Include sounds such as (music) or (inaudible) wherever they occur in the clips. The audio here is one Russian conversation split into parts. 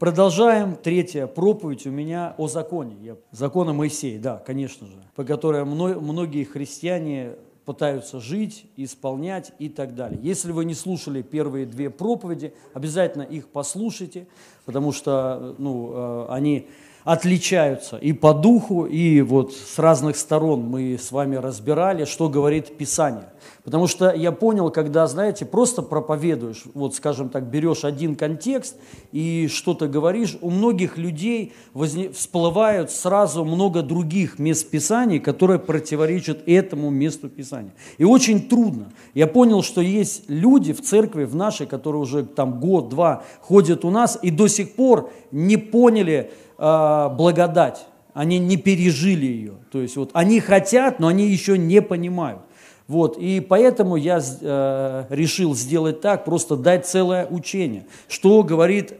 Продолжаем. Третья проповедь у меня о законе. Я, закона Моисея, да, конечно же, по которой многие христиане пытаются жить, исполнять и так далее. Если вы не слушали первые две проповеди, обязательно их послушайте, потому что ну, э, они отличаются и по духу, и вот с разных сторон мы с вами разбирали, что говорит Писание. Потому что я понял, когда, знаете, просто проповедуешь, вот, скажем так, берешь один контекст и что-то говоришь, у многих людей возне... всплывают сразу много других мест Писания, которые противоречат этому месту Писания. И очень трудно. Я понял, что есть люди в церкви, в нашей, которые уже там год-два ходят у нас и до сих пор не поняли, э, благодать, они не пережили ее. То есть вот они хотят, но они еще не понимают. Вот, и поэтому я э, решил сделать так, просто дать целое учение, что говорит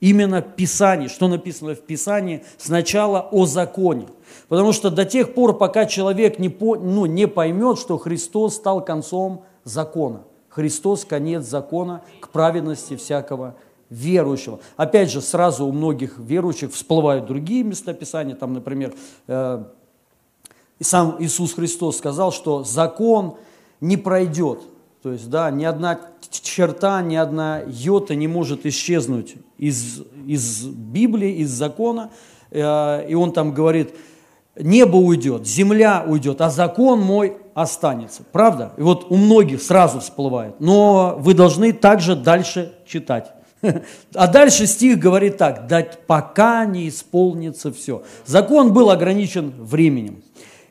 именно Писание, что написано в Писании сначала о законе. Потому что до тех пор, пока человек не, по, ну, не поймет, что Христос стал концом закона, Христос конец закона к праведности всякого верующего. Опять же, сразу у многих верующих всплывают другие местописания, там, например, э, сам Иисус Христос сказал, что закон не пройдет, то есть, да, ни одна черта, ни одна йота не может исчезнуть из, из Библии, из закона, э, и он там говорит, небо уйдет, земля уйдет, а закон мой останется. Правда? И вот у многих сразу всплывает. Но вы должны также дальше читать. (laughs) А дальше стих говорит так, дать пока не исполнится все. Закон был ограничен временем.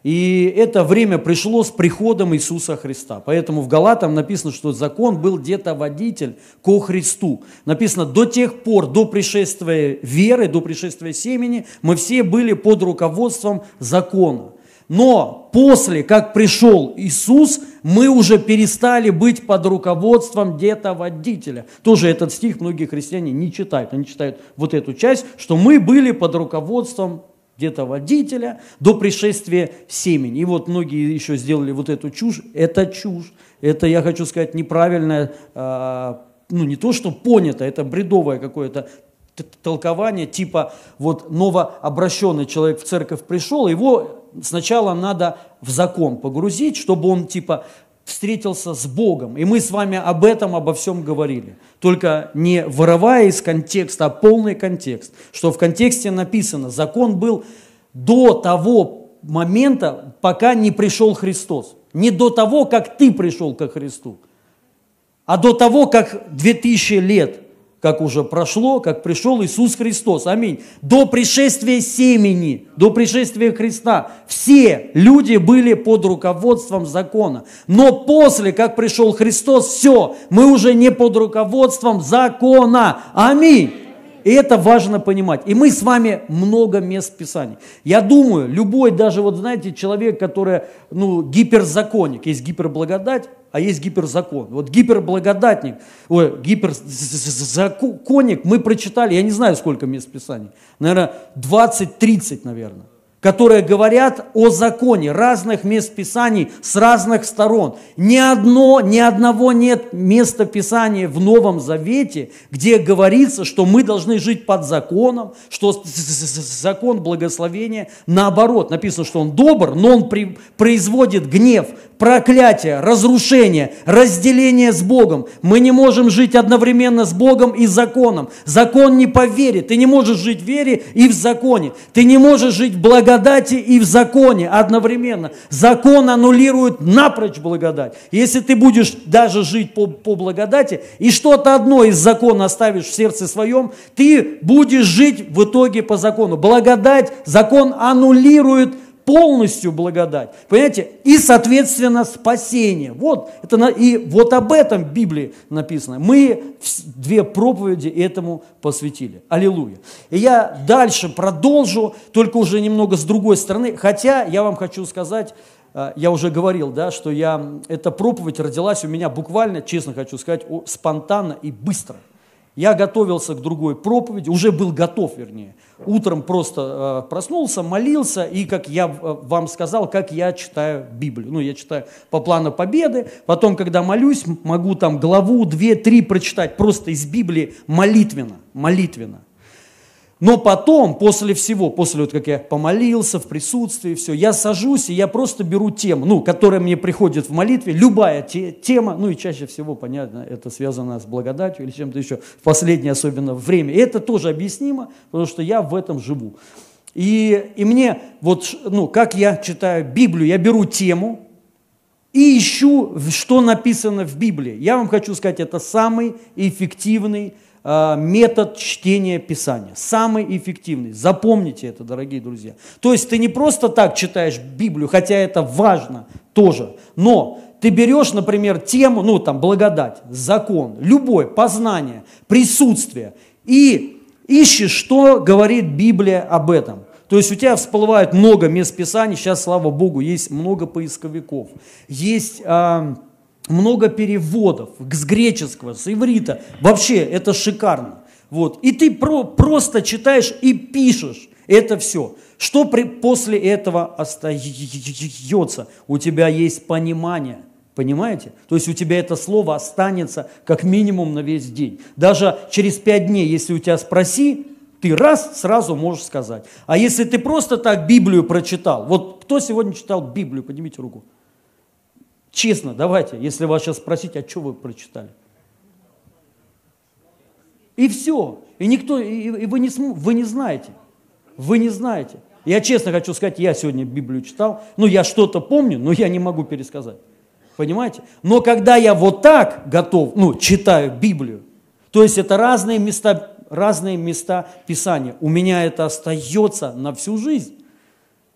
И это время пришло с приходом Иисуса Христа. Поэтому в Галатам написано, что закон был где-то водитель ко Христу. Написано, до тех пор, до пришествия веры, до пришествия семени, мы все были под руководством закона. Но после, как пришел Иисус, мы уже перестали быть под руководством где-то водителя. Тоже этот стих многие христиане не читают. Они читают вот эту часть, что мы были под руководством где-то водителя до пришествия семени. И вот многие еще сделали вот эту чушь. Это чушь. Это, я хочу сказать, неправильное, а, ну не то, что понято, это бредовое какое-то толкование, типа вот новообращенный человек в церковь пришел, его сначала надо в закон погрузить, чтобы он типа встретился с Богом. И мы с вами об этом, обо всем говорили. Только не вырывая из контекста, а полный контекст. Что в контексте написано, закон был до того момента, пока не пришел Христос. Не до того, как ты пришел ко Христу, а до того, как 2000 лет как уже прошло, как пришел Иисус Христос. Аминь. До пришествия семени, до пришествия Христа все люди были под руководством закона. Но после, как пришел Христос, все, мы уже не под руководством закона. Аминь. И это важно понимать. И мы с вами много мест Писаний. Я думаю, любой даже, вот знаете, человек, который, ну, гиперзаконник, есть гиперблагодать, а есть гиперзакон. Вот гиперблагодатник, ой, гиперзаконник мы прочитали, я не знаю, сколько мест Писаний, наверное, 20-30, наверное которые говорят о законе разных мест Писаний с разных сторон. Ни, одно, ни одного нет места Писания в Новом Завете, где говорится, что мы должны жить под законом, что закон благословения наоборот. Написано, что он добр, но он при, производит гнев, проклятие, разрушение, разделение с Богом. Мы не можем жить одновременно с Богом и законом. Закон не по вере. Ты не можешь жить в вере и в законе. Ты не можешь жить в и в законе одновременно. Закон аннулирует напрочь благодать. Если ты будешь даже жить по, по благодати и что-то одно из закона оставишь в сердце своем, ты будешь жить в итоге по закону. Благодать, закон аннулирует полностью благодать. Понимаете? И, соответственно, спасение. Вот, это, и вот об этом в Библии написано. Мы две проповеди этому посвятили. Аллилуйя. И я дальше продолжу, только уже немного с другой стороны. Хотя я вам хочу сказать, э, я уже говорил, да, что я, эта проповедь родилась у меня буквально, честно хочу сказать, спонтанно и быстро. Я готовился к другой проповеди, уже был готов, вернее. Утром просто э, проснулся, молился, и, как я э, вам сказал, как я читаю Библию. Ну, я читаю по плану победы, потом, когда молюсь, могу там главу, две, три прочитать просто из Библии молитвенно, молитвенно. Но потом, после всего, после вот как я помолился в присутствии, все, я сажусь и я просто беру тему, ну, которая мне приходит в молитве, любая те, тема, ну и чаще всего, понятно, это связано с благодатью или чем-то еще, в последнее особенно время. И это тоже объяснимо, потому что я в этом живу. И, и мне, вот, ну, как я читаю Библию, я беру тему и ищу, что написано в Библии. Я вам хочу сказать, это самый эффективный метод чтения Писания. Самый эффективный. Запомните это, дорогие друзья. То есть ты не просто так читаешь Библию, хотя это важно тоже, но ты берешь, например, тему, ну там благодать, закон, любое познание, присутствие и ищешь, что говорит Библия об этом. То есть у тебя всплывает много мест Писаний, сейчас, слава Богу, есть много поисковиков, есть... Э, много переводов с греческого, с иврита. Вообще, это шикарно. Вот. И ты про, просто читаешь и пишешь это все. Что при, после этого остается? У тебя есть понимание. Понимаете? То есть у тебя это слово останется как минимум на весь день. Даже через пять дней, если у тебя спроси, ты раз сразу можешь сказать. А если ты просто так Библию прочитал, вот кто сегодня читал Библию, поднимите руку. Честно, давайте, если вас сейчас спросить, а что вы прочитали? И все. И никто, и, и вы, не, вы не знаете. Вы не знаете. Я честно хочу сказать, я сегодня Библию читал, ну я что-то помню, но я не могу пересказать. Понимаете? Но когда я вот так готов, ну, читаю Библию, то есть это разные места, разные места Писания, у меня это остается на всю жизнь.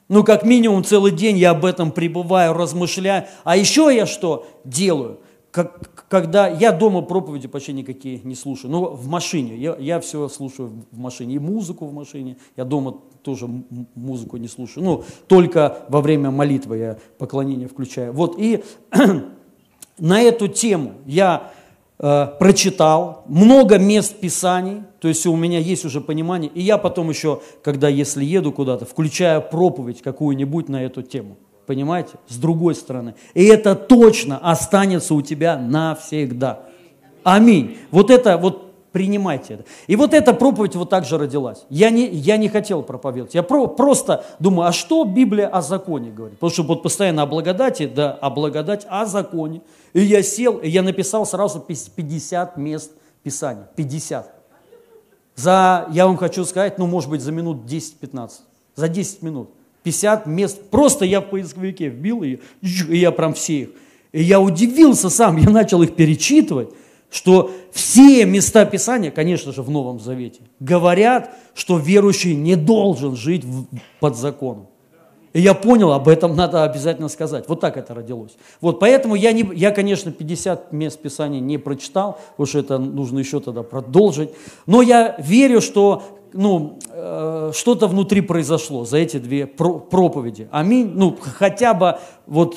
Ну, как минимум целый день я об этом пребываю, размышляю. А еще я что делаю? Как, когда я дома проповеди почти никакие не слушаю, ну, в машине, я, я все слушаю в машине, и музыку в машине, я дома тоже музыку не слушаю, ну, только во время молитвы я поклонение включаю. Вот, и (clears throat) на эту тему я прочитал, много мест Писаний, то есть у меня есть уже понимание, и я потом еще, когда если еду куда-то, включаю проповедь какую-нибудь на эту тему, понимаете, с другой стороны. И это точно останется у тебя навсегда. Аминь. Вот это, вот принимайте это. И вот эта проповедь вот так же родилась. Я не, я не хотел проповедовать. Я про, просто думаю, а что Библия о законе говорит? Потому что вот постоянно о благодати, да, о благодать, о законе. И я сел, и я написал сразу 50 мест Писания. 50. За, я вам хочу сказать, ну, может быть, за минут 10-15. За 10 минут. 50 мест. Просто я в поисковике вбил, и, и я прям все их. И я удивился сам, я начал их перечитывать что все места Писания, конечно же, в Новом Завете, говорят, что верующий не должен жить под законом. И я понял, об этом надо обязательно сказать. Вот так это родилось. Вот поэтому я, не, я, конечно, 50 мест Писания не прочитал, потому что это нужно еще тогда продолжить. Но я верю, что ну, э, что-то внутри произошло за эти две проповеди. Аминь. Ну, хотя бы вот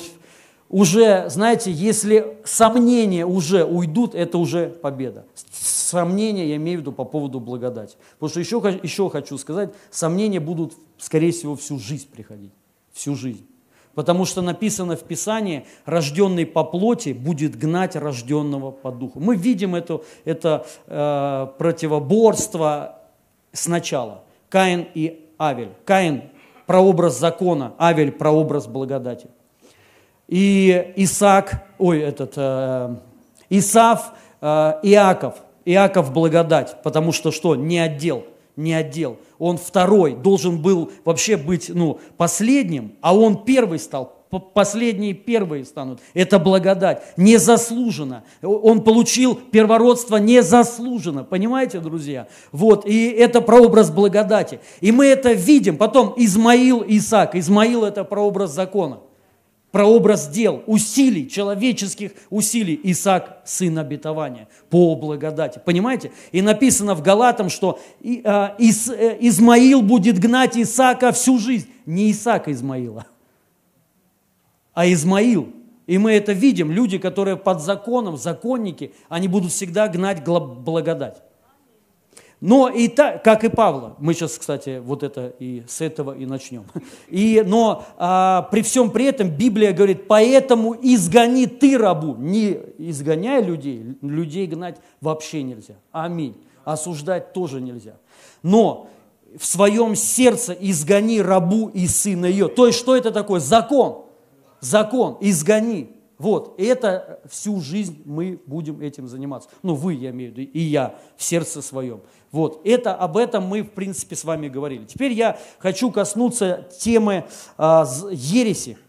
уже, знаете, если сомнения уже уйдут, это уже победа. Сомнения я имею в виду по поводу благодати. Потому что еще, еще хочу сказать, сомнения будут, скорее всего, всю жизнь приходить. Всю жизнь. Потому что написано в Писании, рожденный по плоти будет гнать рожденного по духу. Мы видим это, это э, противоборство сначала. Каин и Авель. Каин – прообраз закона, Авель – прообраз благодати. И Исаак, ой, этот, э, Исав, э, Иаков, Иаков благодать, потому что что? Не отдел, не отдел. Он второй, должен был вообще быть ну, последним, а он первый стал, последние первые станут. Это благодать, незаслуженно. Он получил первородство незаслуженно, понимаете, друзья? Вот, и это прообраз благодати. И мы это видим. Потом Измаил, Исаак. Измаил – это прообраз закона прообраз дел, усилий, человеческих усилий. Исаак – сын обетования по благодати. Понимаете? И написано в Галатам, что а, э, Измаил будет гнать Исаака всю жизнь. Не Исаака Измаила, а Измаил. И мы это видим. Люди, которые под законом, законники, они будут всегда гнать благодать. Но и так, как и Павла, мы сейчас, кстати, вот это и с этого и начнем. (laughs) И, но а, при всем при этом Библия говорит, поэтому изгони ты рабу. Не изгоняй людей, людей гнать вообще нельзя. Аминь. Осуждать тоже нельзя. Но в своем сердце изгони рабу и сына ее. То есть, что это такое? Закон. Закон. Изгони. Вот, и это всю жизнь мы будем этим заниматься. Ну, вы, я имею в виду, и я в сердце своем. Вот, это, об этом мы, в принципе, с вами говорили. Теперь я хочу коснуться темы а, ереси,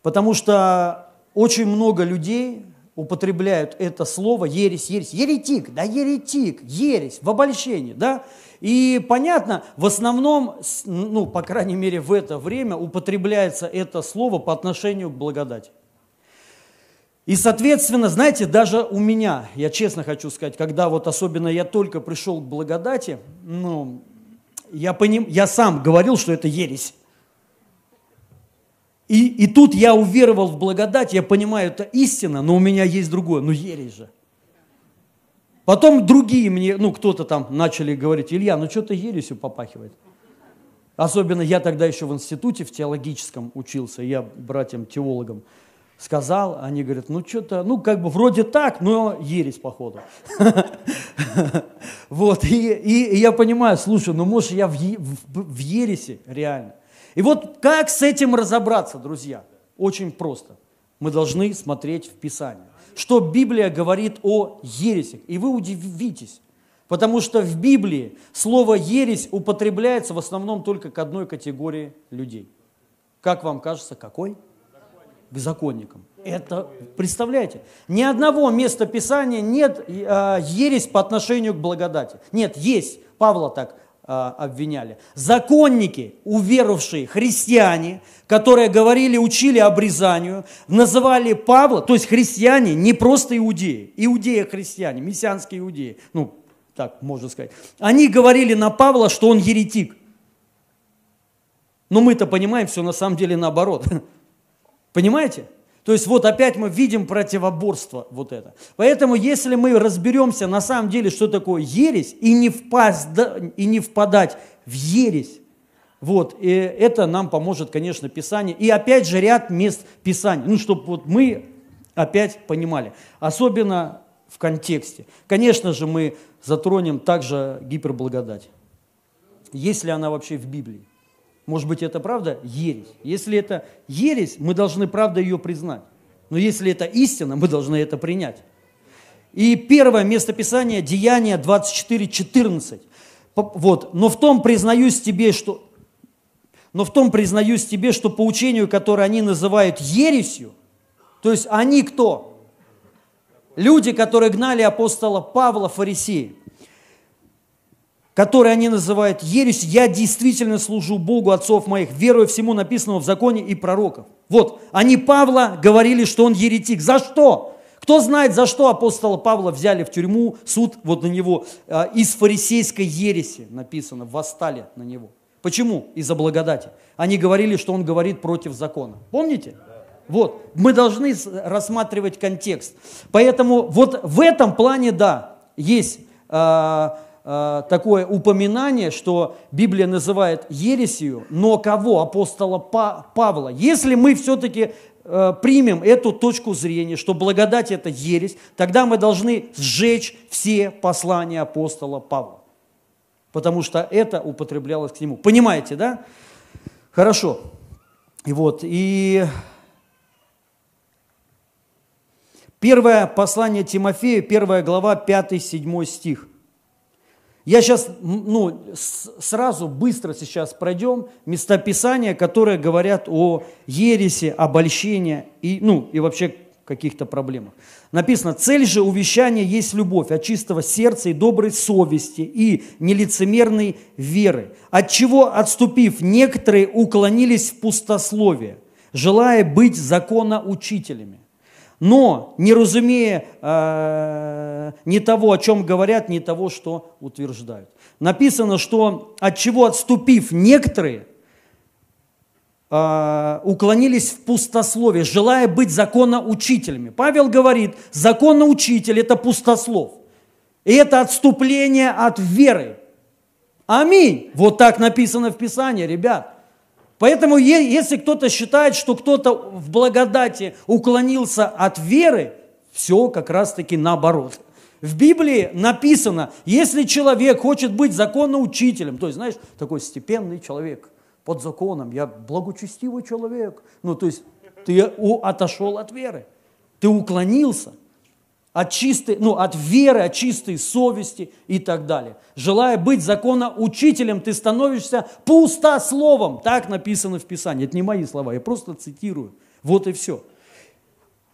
потому что очень много людей употребляют это слово ересь, ересь, еретик, да, еретик, ересь, в обольщении, да, и понятно, в основном, ну, по крайней мере, в это время употребляется это слово по отношению к благодати. И, соответственно, знаете, даже у меня, я честно хочу сказать, когда вот особенно я только пришел к благодати, ну, я, поним, я сам говорил, что это ересь. И, и тут я уверовал в благодать, я понимаю, это истина, но у меня есть другое, ну ересь же. Потом другие мне, ну кто-то там начали говорить, Илья, ну что-то ересью попахивает. Особенно я тогда еще в институте, в теологическом учился, я братьям-теологам сказал, они говорят, ну что-то, ну как бы вроде так, но ересь походу. (laughs) Вот, и, я понимаю, слушай, ну может я в ересе реально. И вот как с этим разобраться, друзья? Очень просто. Мы должны смотреть в Писание. Что Библия говорит о ересях. И вы удивитесь, потому что в Библии слово ересь употребляется в основном только к одной категории людей. Как вам кажется, какой? К законникам. Это, представляете, ни одного места Писания нет э, ересь по отношению к благодати. Нет, есть. Павла так э, обвиняли. Законники, уверовавшие христиане, которые говорили, учили обрезанию, называли Павла, то есть христиане, не просто иудеи, иудеи-христиане, мессианские иудеи, ну, так можно сказать. Они говорили на Павла, что он еретик. Но мы-то понимаем все на самом деле наоборот. (laughs) Понимаете? То есть вот опять мы видим противоборство вот это. Поэтому если мы разберемся на самом деле, что такое ересь, и не, впасть, и не впадать в ересь, вот, и это нам поможет, конечно, Писание. И опять же ряд мест Писания, ну, чтобы вот мы опять понимали, особенно в контексте. Конечно же, мы затронем также гиперблагодать, если она вообще в Библии. Может быть, это правда ересь. Если это ересь, мы должны правда ее признать. Но если это истина, мы должны это принять. И первое местописание Деяния 24:14. Вот. Но в том признаюсь тебе, что но в том признаюсь тебе, что по учению, которое они называют ересью, то есть они кто? Люди, которые гнали апостола Павла, фарисеи который они называют ересь, я действительно служу Богу отцов моих, веруя всему написанному в законе и пророков. Вот, они Павла говорили, что он еретик. За что? Кто знает, за что апостола Павла взяли в тюрьму, суд вот на него, э, из фарисейской ереси написано, восстали на него. Почему? Из-за благодати. Они говорили, что он говорит против закона. Помните? Вот, мы должны рассматривать контекст. Поэтому вот в этом плане, да, есть Э, такое упоминание, что Библия называет ересью, но кого? Апостола Павла. Если мы все-таки э, примем эту точку зрения, что благодать это ересь, тогда мы должны сжечь все послания апостола Павла. Потому что это употреблялось к нему. Понимаете, да? Хорошо. И вот, и первое послание Тимофею, первая глава, 5-7 стих – я сейчас, ну, сразу быстро сейчас пройдем местописания, которые говорят о ересе, обольщении и, ну, и вообще каких-то проблемах. Написано, цель же увещания есть любовь от чистого сердца и доброй совести и нелицемерной веры, от чего, отступив, некоторые уклонились в пустословие, желая быть законоучителями но не разумея э, ни того, о чем говорят, ни того, что утверждают. Написано, что от чего отступив некоторые, э, уклонились в пустословие, желая быть законоучителями. Павел говорит, законоучитель – это пустослов. И это отступление от веры. Аминь. Вот так написано в Писании, ребят. Поэтому если кто-то считает, что кто-то в благодати уклонился от веры, все как раз-таки наоборот. В Библии написано, если человек хочет быть законоучителем, то есть, знаешь, такой степенный человек под законом, я благочестивый человек, ну, то есть ты отошел от веры, ты уклонился от чистой, ну, от веры, от чистой совести и так далее. Желая быть законоучителем, ты становишься пустословом. Так написано в Писании. Это не мои слова, я просто цитирую. Вот и все.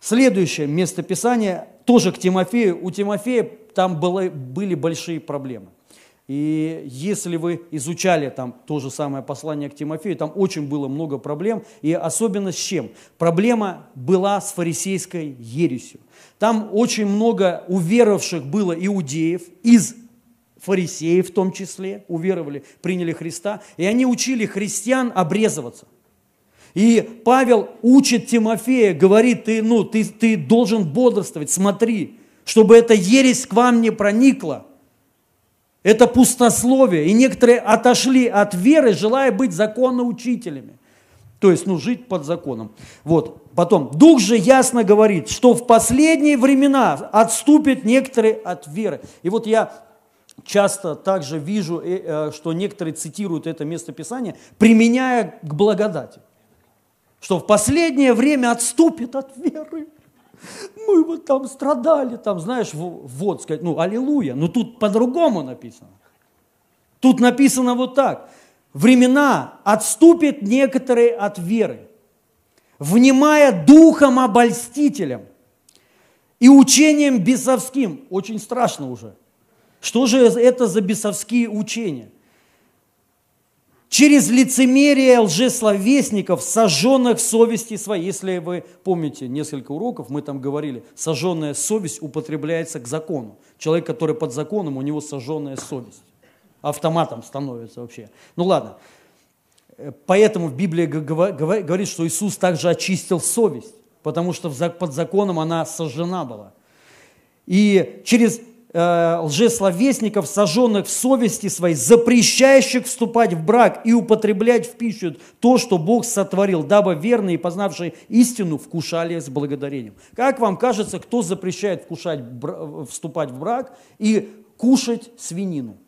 Следующее местописание тоже к Тимофею. У Тимофея там было, были большие проблемы. И если вы изучали там то же самое послание к Тимофею, там очень было много проблем, и особенно с чем? Проблема была с фарисейской ересью. Там очень много уверовавших было иудеев из фарисеев в том числе, уверовали, приняли Христа, и они учили христиан обрезываться. И Павел учит Тимофея, говорит, ты, ну, ты, ты должен бодрствовать, смотри, чтобы эта ересь к вам не проникла. Это пустословие. И некоторые отошли от веры, желая быть законоучителями. То есть, ну, жить под законом. Вот. Потом, Дух же ясно говорит, что в последние времена отступят некоторые от веры. И вот я часто также вижу, э, э, что некоторые цитируют это местописание, применяя к благодати что в последнее время отступит от веры. Мы вот там страдали, там, знаешь, вот сказать, ну, аллилуйя. Но тут по-другому написано. Тут написано вот так. Времена отступят некоторые от веры, внимая духом обольстителем и учением бесовским. Очень страшно уже. Что же это за бесовские учения? через лицемерие лжесловесников, сожженных совести своей. Если вы помните несколько уроков, мы там говорили, сожженная совесть употребляется к закону. Человек, который под законом, у него сожженная совесть. Автоматом становится вообще. Ну ладно. Поэтому в Библии говорит, что Иисус также очистил совесть, потому что под законом она сожжена была. И через э, лжесловесников, сожженных в совести своей, запрещающих вступать в брак и употреблять в пищу то, что Бог сотворил, дабы верные познавшие истину вкушали с благодарением. Как вам кажется, кто запрещает вкушать, вступать в брак и кушать свинину?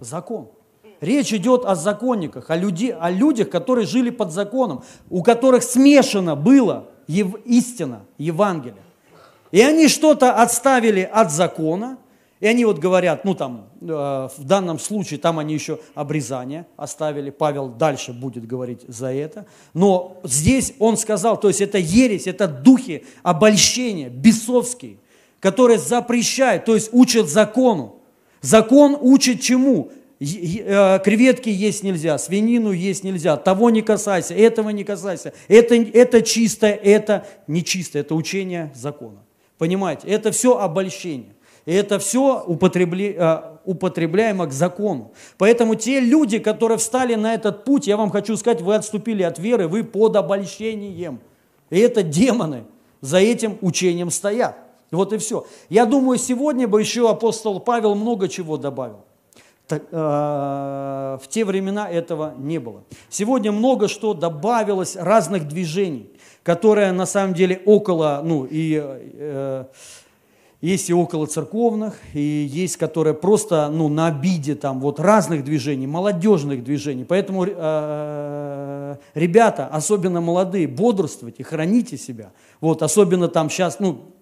Закон. Речь идет о законниках, о, люди, о людях, которые жили под законом, у которых смешано было истина, Евангелие. И они что-то отставили от закона, и они вот говорят, ну там, э, в данном случае, там они еще обрезание оставили, Павел дальше будет говорить за это. Но здесь он сказал, то есть это ересь, это духи обольщения, бесовские, которые запрещают, то есть учат закону. Закон учит чему? Э, креветки есть нельзя, свинину есть нельзя, того не касайся, этого не касайся. Это, это чистое, это нечистое, это учение закона. Понимаете, это все обольщение. И это все употребли, э, употребляемо к закону. Поэтому те люди, которые встали на этот путь, я вам хочу сказать, вы отступили от веры, вы под обольщением. И это демоны за этим учением стоят. Вот и все. Я думаю, сегодня бы еще апостол Павел много чего добавил. Э, в те времена этого не было. Сегодня много что добавилось, разных движений которая на самом деле около, ну и э, есть и около церковных, и есть, которые просто ну, на обиде там вот разных движений, молодежных движений. Поэтому, э, ребята, особенно молодые, бодрствуйте, храните себя. Вот, особенно там сейчас, ну,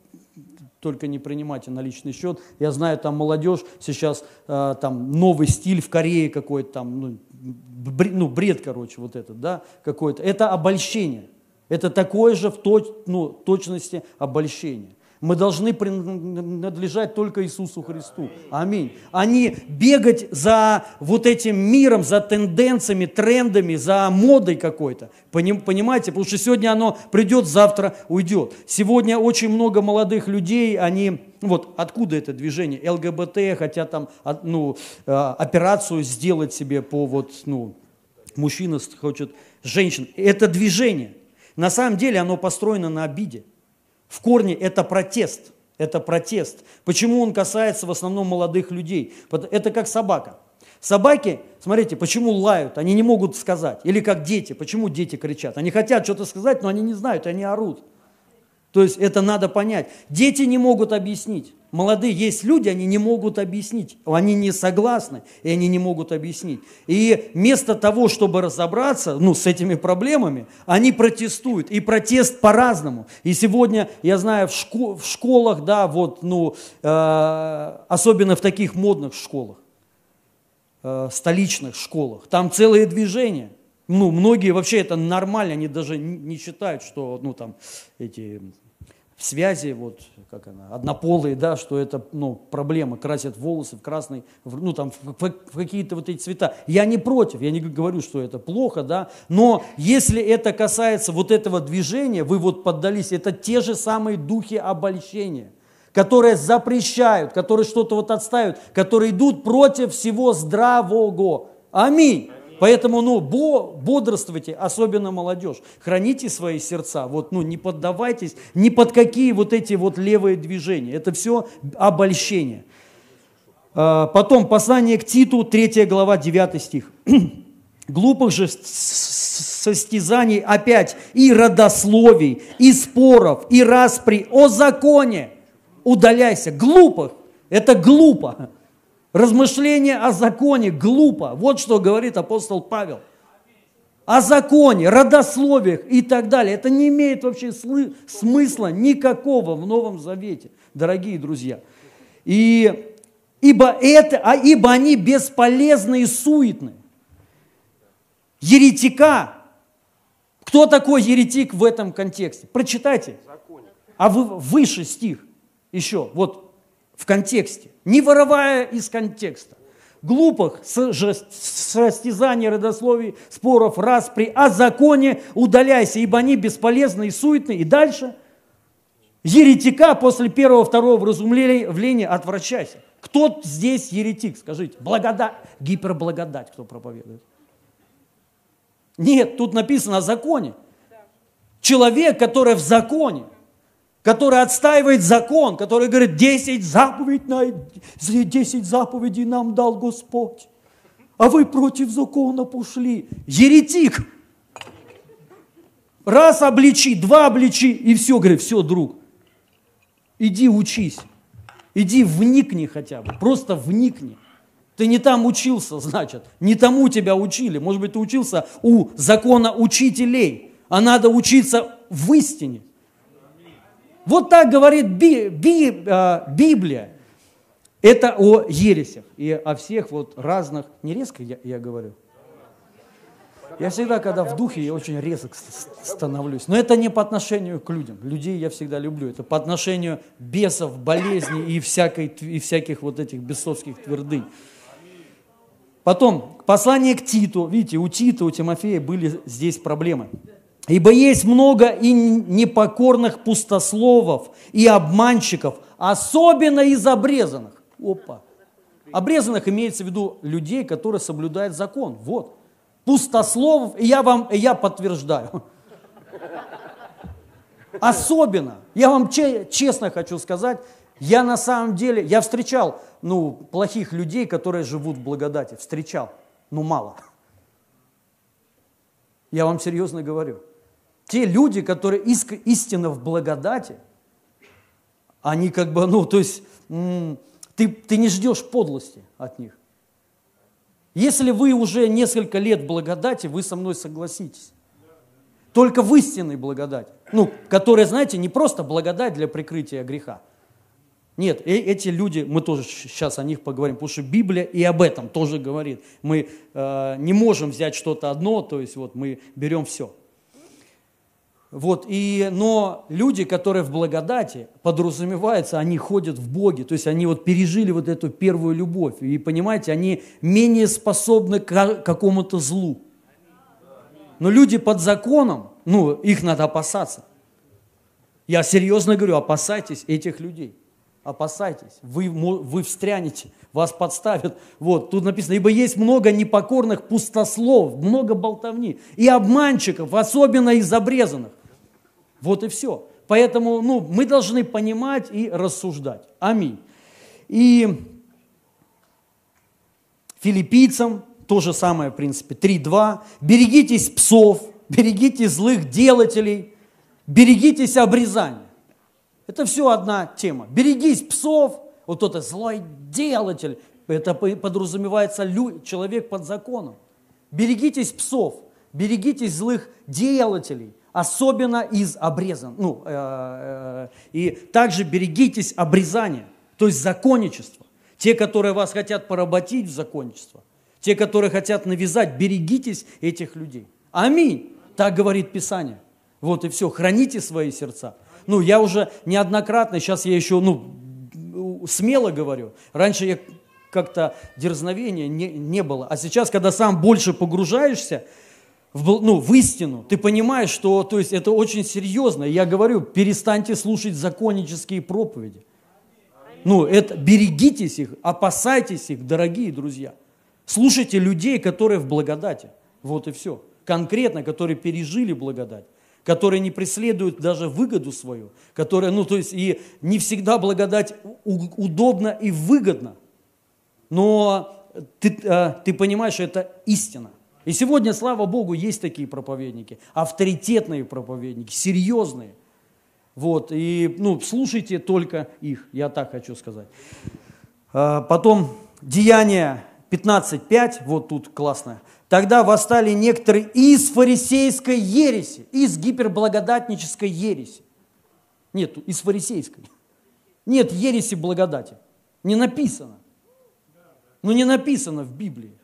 только не принимайте на личный счет. Я знаю, там молодежь сейчас, э, там новый стиль в Корее какой-то там, ну, бред, ну, бред, короче, вот этот, да, какой-то. Это обольщение. Это такое же в точ, ну, точности обольщение. Мы должны принадлежать только Иисусу Христу. Аминь. А не бегать за вот этим миром, за тенденциями, трендами, за модой какой-то. Понимаете? Потому что сегодня оно придет, завтра уйдет. Сегодня очень много молодых людей, они... Вот откуда это движение? ЛГБТ хотят там ну, э, операцию сделать себе по вот, ну, мужчина хочет женщин. Это движение. На самом деле оно построено на обиде. В корне это протест. Это протест. Почему он касается в основном молодых людей? Это как собака. Собаки, смотрите, почему лают? Они не могут сказать. Или как дети. Почему дети кричат? Они хотят что-то сказать, но они не знают, они орут. То есть это надо понять. Дети не могут объяснить. Молодые, есть люди, они не могут объяснить, они не согласны, и они не могут объяснить. И вместо того, чтобы разобраться ну, с этими проблемами, они протестуют. И протест по-разному. И сегодня, я знаю, в, шко- в школах, да, вот, ну, э, особенно в таких модных школах, э, столичных школах, там целые движения. Ну, многие вообще это нормально, они даже не считают, что, ну, там, эти связи, вот, как она, однополые, да, что это, ну, проблема, красят волосы в красный, в, ну, там, в, в какие-то вот эти цвета. Я не против, я не говорю, что это плохо, да, но если это касается вот этого движения, вы вот поддались, это те же самые духи обольщения которые запрещают, которые что-то вот отстают, которые идут против всего здравого. Аминь. Поэтому, ну, бо, бодрствуйте, особенно молодежь. Храните свои сердца, вот, ну, не поддавайтесь ни под какие вот эти вот левые движения. Это все обольщение. А, потом, послание к Титу, 3 глава, 9 стих. (clears throat) Глупых же состязаний опять и родословий, и споров, и распри о законе удаляйся. Глупых. Это глупо. Размышление о законе глупо. Вот что говорит апостол Павел. О законе, родословиях и так далее. Это не имеет вообще смысла никакого в Новом Завете, дорогие друзья. И, ибо, это, а, ибо они бесполезны и суетны. Еретика. Кто такой еретик в этом контексте? Прочитайте. А вы, выше стих еще. Вот в контексте, не воровая из контекста. Глупых состязаний, родословий, споров, распри, о законе удаляйся, ибо они бесполезны и суетны. И дальше еретика после первого, второго вразумления отвращайся. Кто здесь еретик, скажите? Благодать, гиперблагодать, кто проповедует? Нет, тут написано о законе. Человек, который в законе – который отстаивает закон, который говорит, 10 заповедей, 10 заповедей нам дал Господь, а вы против закона пошли. Еретик. Раз обличи, два обличи, и все, говорит, все, друг, иди учись, иди вникни хотя бы, просто вникни. Ты не там учился, значит, не тому тебя учили. Может быть, ты учился у закона учителей, а надо учиться в истине. Вот так говорит би, би, э, Библия. Это о ересях и о всех вот разных, не резко я, я говорю, я всегда, когда в духе, я очень резок становлюсь. Но это не по отношению к людям. Людей я всегда люблю. Это по отношению бесов, болезней и, всякой, и всяких вот этих бесовских твердынь. Потом, послание к Титу. Видите, у Тита, у Тимофея были здесь проблемы. Ибо есть много и непокорных пустословов и обманщиков, особенно из обрезанных. Опа. Обрезанных имеется в виду людей, которые соблюдают закон. Вот. Пустословов, и я вам, и я подтверждаю. Особенно, я вам честно хочу сказать, я на самом деле, я встречал, ну, плохих людей, которые живут в благодати, встречал, ну, мало. Я вам серьезно говорю. Те люди, которые истинно в благодати, они как бы, ну, то есть, ты, ты не ждешь подлости от них. Если вы уже несколько лет в благодати, вы со мной согласитесь. Только в истинной благодати. Ну, которая, знаете, не просто благодать для прикрытия греха. Нет, э, эти люди, мы тоже сейчас о них поговорим, потому что Библия и об этом тоже говорит. Мы э, не можем взять что-то одно, то есть вот мы берем все. Вот, и, но люди, которые в благодати, подразумевается, они ходят в Боге, то есть они вот пережили вот эту первую любовь. И понимаете, они менее способны к какому-то злу. Но люди под законом, ну, их надо опасаться. Я серьезно говорю, опасайтесь этих людей. Опасайтесь, вы, вы встрянете, вас подставят. Вот, тут написано, ибо есть много непокорных пустослов, много болтовни и обманщиков, особенно из обрезанных. Вот и все. Поэтому ну, мы должны понимать и рассуждать. Аминь. И филиппийцам то же самое, в принципе, 3.2. Берегитесь псов, берегитесь злых делателей, берегитесь обрезания. Это все одна тема. Берегись псов, вот это злой делатель, это подразумевается человек под законом. Берегитесь псов, берегитесь злых делателей, особенно из обрезан. Ну, э, э, и также берегитесь обрезания, то есть законничества. Те, которые вас хотят поработить в законничество, те, которые хотят навязать, берегитесь этих людей. Аминь. Так говорит Писание. Вот и все. Храните свои сердца. Ну, я уже неоднократно, сейчас я еще, ну, смело говорю. Раньше я как-то дерзновения не, не было. А сейчас, когда сам больше погружаешься в, ну, в истину, ты понимаешь, что то есть, это очень серьезно. Я говорю, перестаньте слушать законнические проповеди. Ну, это, берегитесь их, опасайтесь их, дорогие друзья. Слушайте людей, которые в благодати. Вот и все. Конкретно, которые пережили благодать которые не преследуют даже выгоду свою, которые, ну, то есть, и не всегда благодать удобна и выгодна. Но ты, э, ты понимаешь, это истина. И сегодня, слава Богу, есть такие проповедники, авторитетные проповедники, серьезные. Вот, и, ну, слушайте только их, я так хочу сказать. А, потом, Деяние 15.5, вот тут классно. Тогда восстали некоторые из фарисейской ереси, из гиперблагодатнической ереси. Нет, из фарисейской. Нет ереси благодати. Не написано. Ну не написано в Библии.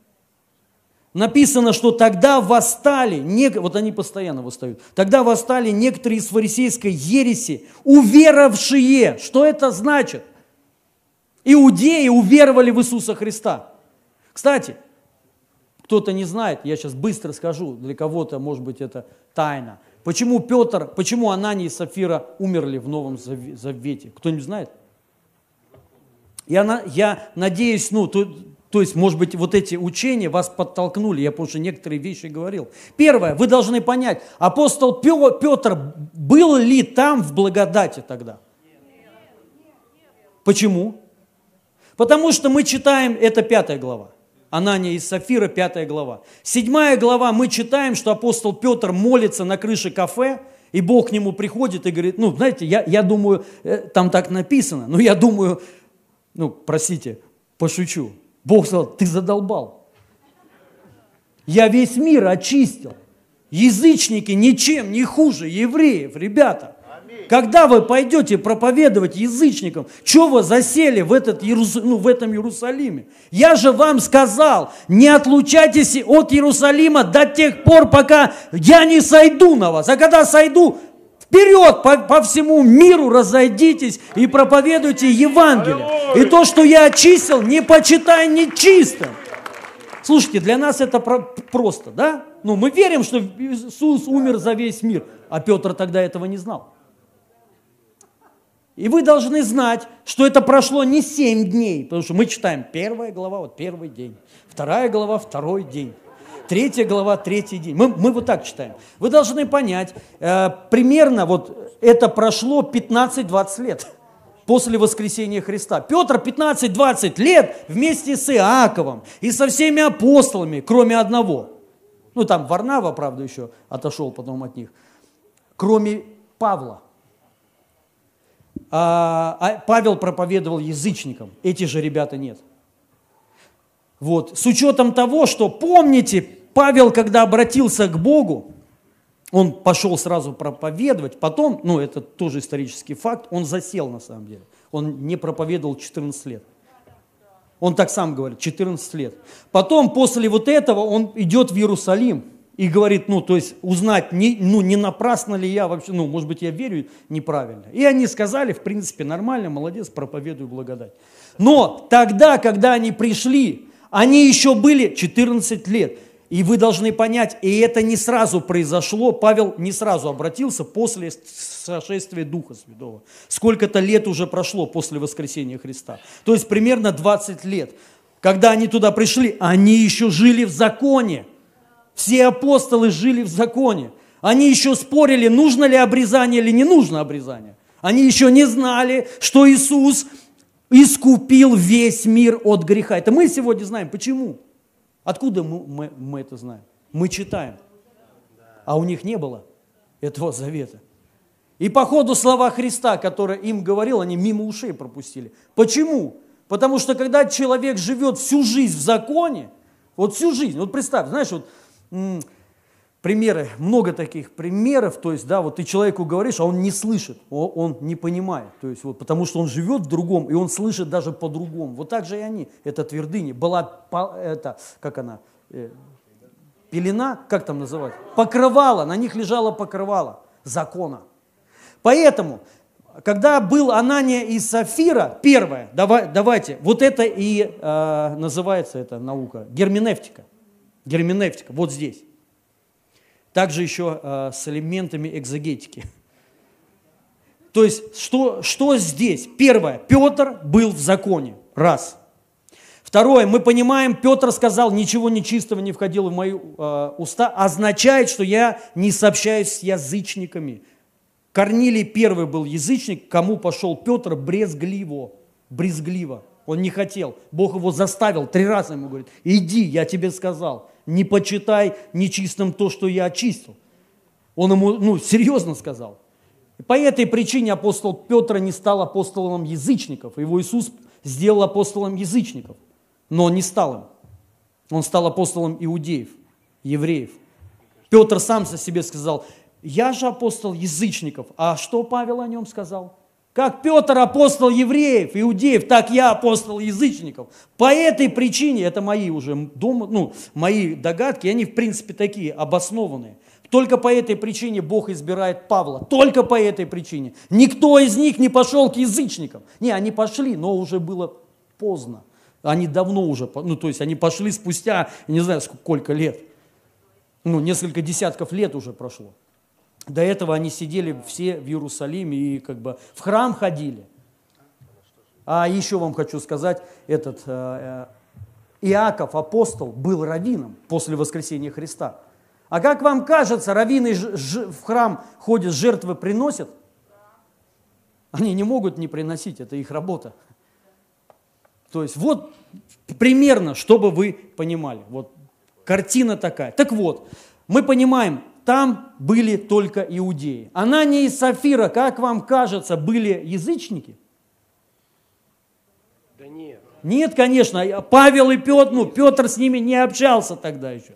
Написано, что тогда восстали, вот они постоянно восстают, тогда восстали некоторые из фарисейской ереси, уверовавшие. Что это значит? Иудеи уверовали в Иисуса Христа. Кстати, кто-то не знает, я сейчас быстро скажу, для кого-то, может быть, это тайна. Почему Петр, почему Анания и Сафира умерли в Новом Завете? Кто-нибудь знает? Я, я надеюсь, ну, то, то есть, может быть, вот эти учения вас подтолкнули, я что некоторые вещи говорил. Первое, вы должны понять, апостол Петр был ли там в благодати тогда? Почему? Потому что мы читаем, это пятая глава. Анания и Сафира, 5 глава. Седьмая глава, мы читаем, что апостол Петр молится на крыше кафе, и Бог к нему приходит и говорит, ну, знаете, я, я думаю, э, там так написано, но я думаю, ну, простите, пошучу. Бог сказал, ты задолбал. Я весь мир очистил. Язычники ничем не хуже евреев, ребята. Когда вы пойдете проповедовать язычникам, что вы засели в, этот Иерус... ну, в этом Иерусалиме? Я же вам сказал, не отлучайтесь от Иерусалима до тех пор, пока я не сойду на вас. А когда сойду, вперед по, по всему миру разойдитесь и проповедуйте Евангелие. И то, что я очистил, не почитай нечистым. Слушайте, для нас это про- просто, да? Ну, мы верим, что Иисус умер за весь мир, а Петр тогда этого не знал. И вы должны знать, что это прошло не семь дней, потому что мы читаем первая глава, вот первый день, вторая глава, второй день, третья глава, третий день. Мы, мы вот так читаем. Вы должны понять, э, примерно вот это прошло 15-20 лет после воскресения Христа. Петр 15-20 лет вместе с Иаковом и со всеми апостолами, кроме одного. Ну там Варнава, правда, еще отошел потом от них. Кроме Павла. А, а Павел проповедовал язычникам, эти же ребята нет. Вот. С учетом того, что, помните, Павел, когда обратился к Богу, он пошел сразу проповедовать, потом, ну это тоже исторический факт, он засел на самом деле. Он не проповедовал 14 лет. Он так сам говорит, 14 лет. Потом, после вот этого, он идет в Иерусалим и говорит, ну, то есть узнать, не, ну, не напрасно ли я вообще, ну, может быть, я верю неправильно. И они сказали, в принципе, нормально, молодец, проповедую благодать. Но тогда, когда они пришли, они еще были 14 лет. И вы должны понять, и это не сразу произошло, Павел не сразу обратился после сошествия Духа Святого. Сколько-то лет уже прошло после воскресения Христа. То есть примерно 20 лет. Когда они туда пришли, они еще жили в законе. Все апостолы жили в законе. Они еще спорили, нужно ли обрезание или не нужно обрезание. Они еще не знали, что Иисус искупил весь мир от греха. Это мы сегодня знаем. Почему? Откуда мы, мы, мы это знаем? Мы читаем. А у них не было этого завета. И по ходу слова Христа, которые им говорил, они мимо ушей пропустили. Почему? Потому что когда человек живет всю жизнь в законе, вот всю жизнь, вот представь, знаешь, вот примеры, много таких примеров, то есть, да, вот ты человеку говоришь, а он не слышит, он, не понимает, то есть, вот, потому что он живет в другом, и он слышит даже по-другому. Вот так же и они, это твердыни, была, это, как она, э, пелена, как там называть, покрывало, на них лежало покрывало закона. Поэтому, когда был Анания и Сафира, первое, давай, давайте, вот это и э, называется эта наука, герменевтика. Герменевтика, вот здесь. Также еще э, с элементами экзогетики. То есть, что, что здесь? Первое, Петр был в законе, раз. Второе, мы понимаем, Петр сказал, ничего нечистого не входило в мои э, уста, означает, что я не сообщаюсь с язычниками, Корнилий первый был язычник, кому пошел Петр брезгливо, брезгливо. Он не хотел. Бог его заставил, три раза ему говорит, иди, я тебе сказал, не почитай нечистым то, что я очистил. Он ему, ну, серьезно сказал. По этой причине апостол Петр не стал апостолом язычников. Его Иисус сделал апостолом язычников. Но он не стал им. Он стал апостолом иудеев, евреев. Петр сам со себе сказал, я же апостол язычников. А что Павел о нем сказал? Как Петр апостол евреев, иудеев, так я апостол язычников. По этой причине, это мои уже дом, ну, мои догадки, они в принципе такие обоснованные. Только по этой причине Бог избирает Павла. Только по этой причине. Никто из них не пошел к язычникам. Не, они пошли, но уже было поздно. Они давно уже, ну то есть они пошли спустя, не знаю сколько лет. Ну, несколько десятков лет уже прошло. До этого они сидели все в Иерусалиме и как бы в храм ходили. А еще вам хочу сказать, этот э, э, Иаков, апостол, был раввином после воскресения Христа. А как вам кажется, раввины в храм ходят, жертвы приносят? Они не могут не приносить, это их работа. То есть вот примерно, чтобы вы понимали. Вот картина такая. Так вот, мы понимаем, там были только иудеи. Анания и Сафира, как вам кажется, были язычники? Да нет. Нет, конечно. Павел и Петр, ну, Петр с ними не общался тогда еще.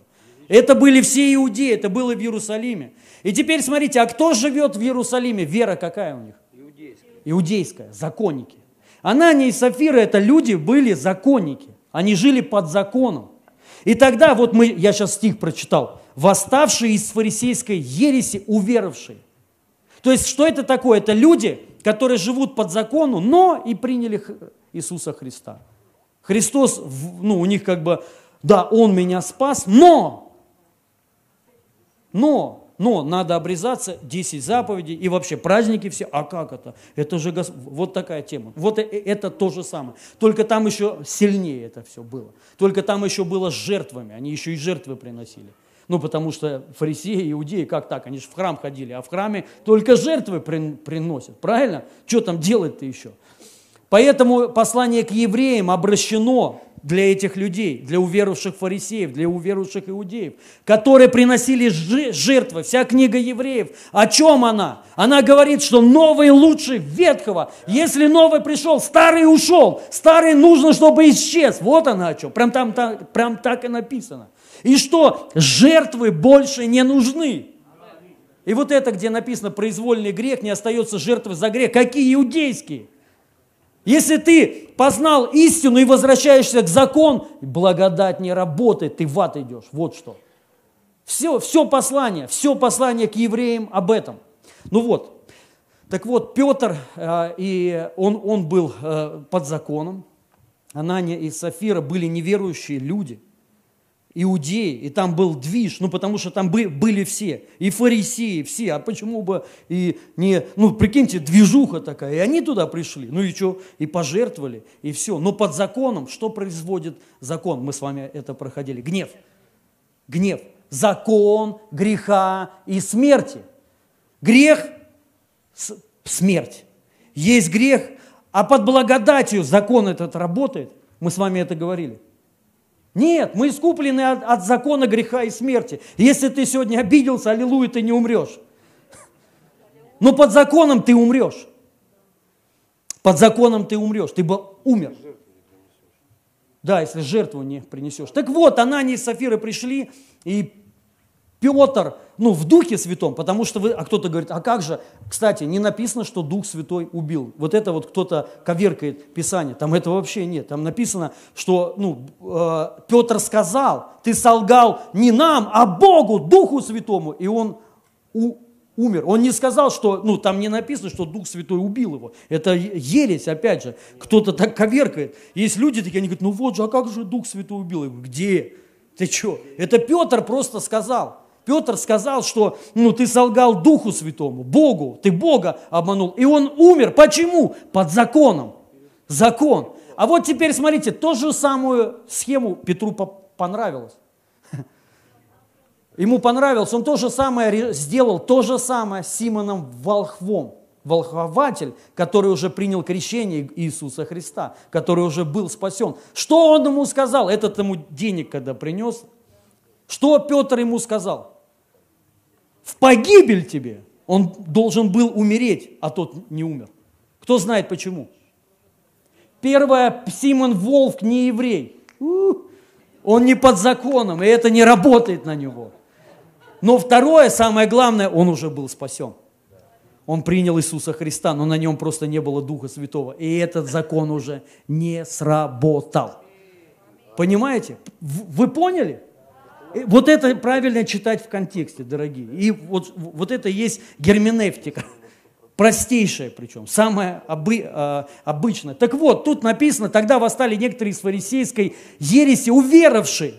Это были все иудеи, это было в Иерусалиме. И теперь смотрите, а кто живет в Иерусалиме? Вера какая у них? Иудейская. Иудейская, законники. Анания и Сафира это люди были законники. Они жили под законом. И тогда, вот мы, я сейчас стих прочитал, восставшие из фарисейской ереси, уверовавшие. То есть, что это такое? Это люди, которые живут под закону, но и приняли Иисуса Христа. Христос, ну, у них как бы, да, Он меня спас, но, но, но надо обрезаться, 10 заповедей и вообще праздники все. А как это? Это же Гос... вот такая тема. Вот это то же самое. Только там еще сильнее это все было. Только там еще было с жертвами. Они еще и жертвы приносили. Ну, потому что фарисеи, иудеи, как так? Они же в храм ходили, а в храме только жертвы приносят. Правильно? Что там делать-то еще? Поэтому послание к евреям обращено для этих людей, для уверовавших фарисеев, для уверовавших иудеев, которые приносили жертвы. Вся книга евреев, о чем она? Она говорит, что новый лучше ветхого. Если новый пришел, старый ушел. Старый нужно, чтобы исчез. Вот она о чем. Прям, там, там, прям так и написано. И что? Жертвы больше не нужны. И вот это, где написано произвольный грех, не остается жертвы за грех. Какие иудейские? Если ты познал истину и возвращаешься к закону, благодать не работает, ты в ад идешь. Вот что. Все, все послание, все послание к евреям об этом. Ну вот, так вот, Петр, э, и он, он был э, под законом, Анания и Сафира были неверующие люди – иудеи, и там был движ, ну потому что там были все, и фарисеи, все, а почему бы и не, ну прикиньте, движуха такая, и они туда пришли, ну и что, и пожертвовали, и все, но под законом, что производит закон, мы с вами это проходили, гнев, гнев, закон греха и смерти, грех – смерть, есть грех, а под благодатью закон этот работает, мы с вами это говорили – нет, мы искуплены от, от закона греха и смерти. Если ты сегодня обиделся, аллилуйя, ты не умрешь. Но под законом ты умрешь. Под законом ты умрешь. Ты бы умер. Да, если жертву не принесешь. Так вот, Анания и Сафира пришли, и Петр, ну, в Духе Святом, потому что вы, а кто-то говорит, а как же, кстати, не написано, что Дух Святой убил. Вот это вот кто-то коверкает Писание, там этого вообще нет. Там написано, что, ну, э, Петр сказал, ты солгал не нам, а Богу, Духу Святому, и он у, умер. Он не сказал, что, ну, там не написано, что Дух Святой убил его. Это ересь, опять же. Кто-то так коверкает. Есть люди такие, они говорят, ну вот же, а как же Дух Святой убил его? Где? Ты что? Это Петр просто сказал. Петр сказал, что ну, ты солгал Духу Святому, Богу, ты Бога обманул. И он умер. Почему? Под законом. Закон. А вот теперь смотрите, ту же самую схему Петру понравилось. Ему понравилось, он то же самое сделал, то же самое с Симоном Волхвом. Волхователь, который уже принял крещение Иисуса Христа, который уже был спасен. Что он ему сказал? Этот ему денег когда принес. Что Петр ему сказал? В погибель тебе. Он должен был умереть, а тот не умер. Кто знает почему? Первое, Симон Волк не еврей. Он не под законом, и это не работает на него. Но второе, самое главное, он уже был спасен. Он принял Иисуса Христа, но на нем просто не было Духа Святого. И этот закон уже не сработал. Понимаете? Вы поняли? Вот это правильно читать в контексте, дорогие. И вот, вот это есть герменевтика. Простейшая причем, самая обы, э, обычная. Так вот, тут написано, тогда восстали некоторые из фарисейской ереси, уверовавшие.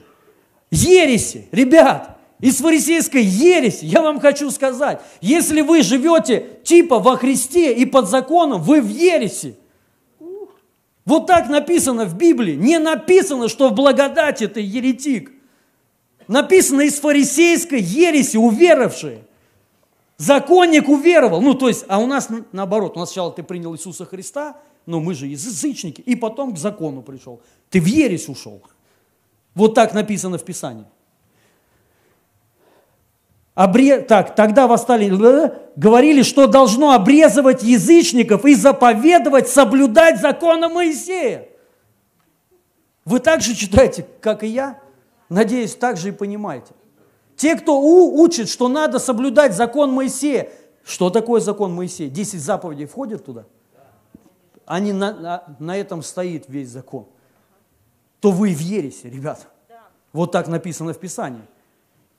Ереси, ребят, из фарисейской ереси, я вам хочу сказать, если вы живете типа во Христе и под законом, вы в ереси. Вот так написано в Библии. Не написано, что в благодати ты еретик написано из фарисейской ереси уверовавшие. Законник уверовал. Ну, то есть, а у нас наоборот. У нас сначала ты принял Иисуса Христа, но мы же язычники, и потом к закону пришел. Ты в ересь ушел. Вот так написано в Писании. Обре... Так, тогда восстали, говорили, что должно обрезывать язычников и заповедовать соблюдать законы Моисея. Вы так же читаете, как и я? Надеюсь, так же и понимаете. Те, кто у, учит, что надо соблюдать закон Моисея. Что такое закон Моисея? Десять заповедей входят туда? Они на, на, на этом стоит весь закон. То вы в ересе, ребята. Вот так написано в Писании.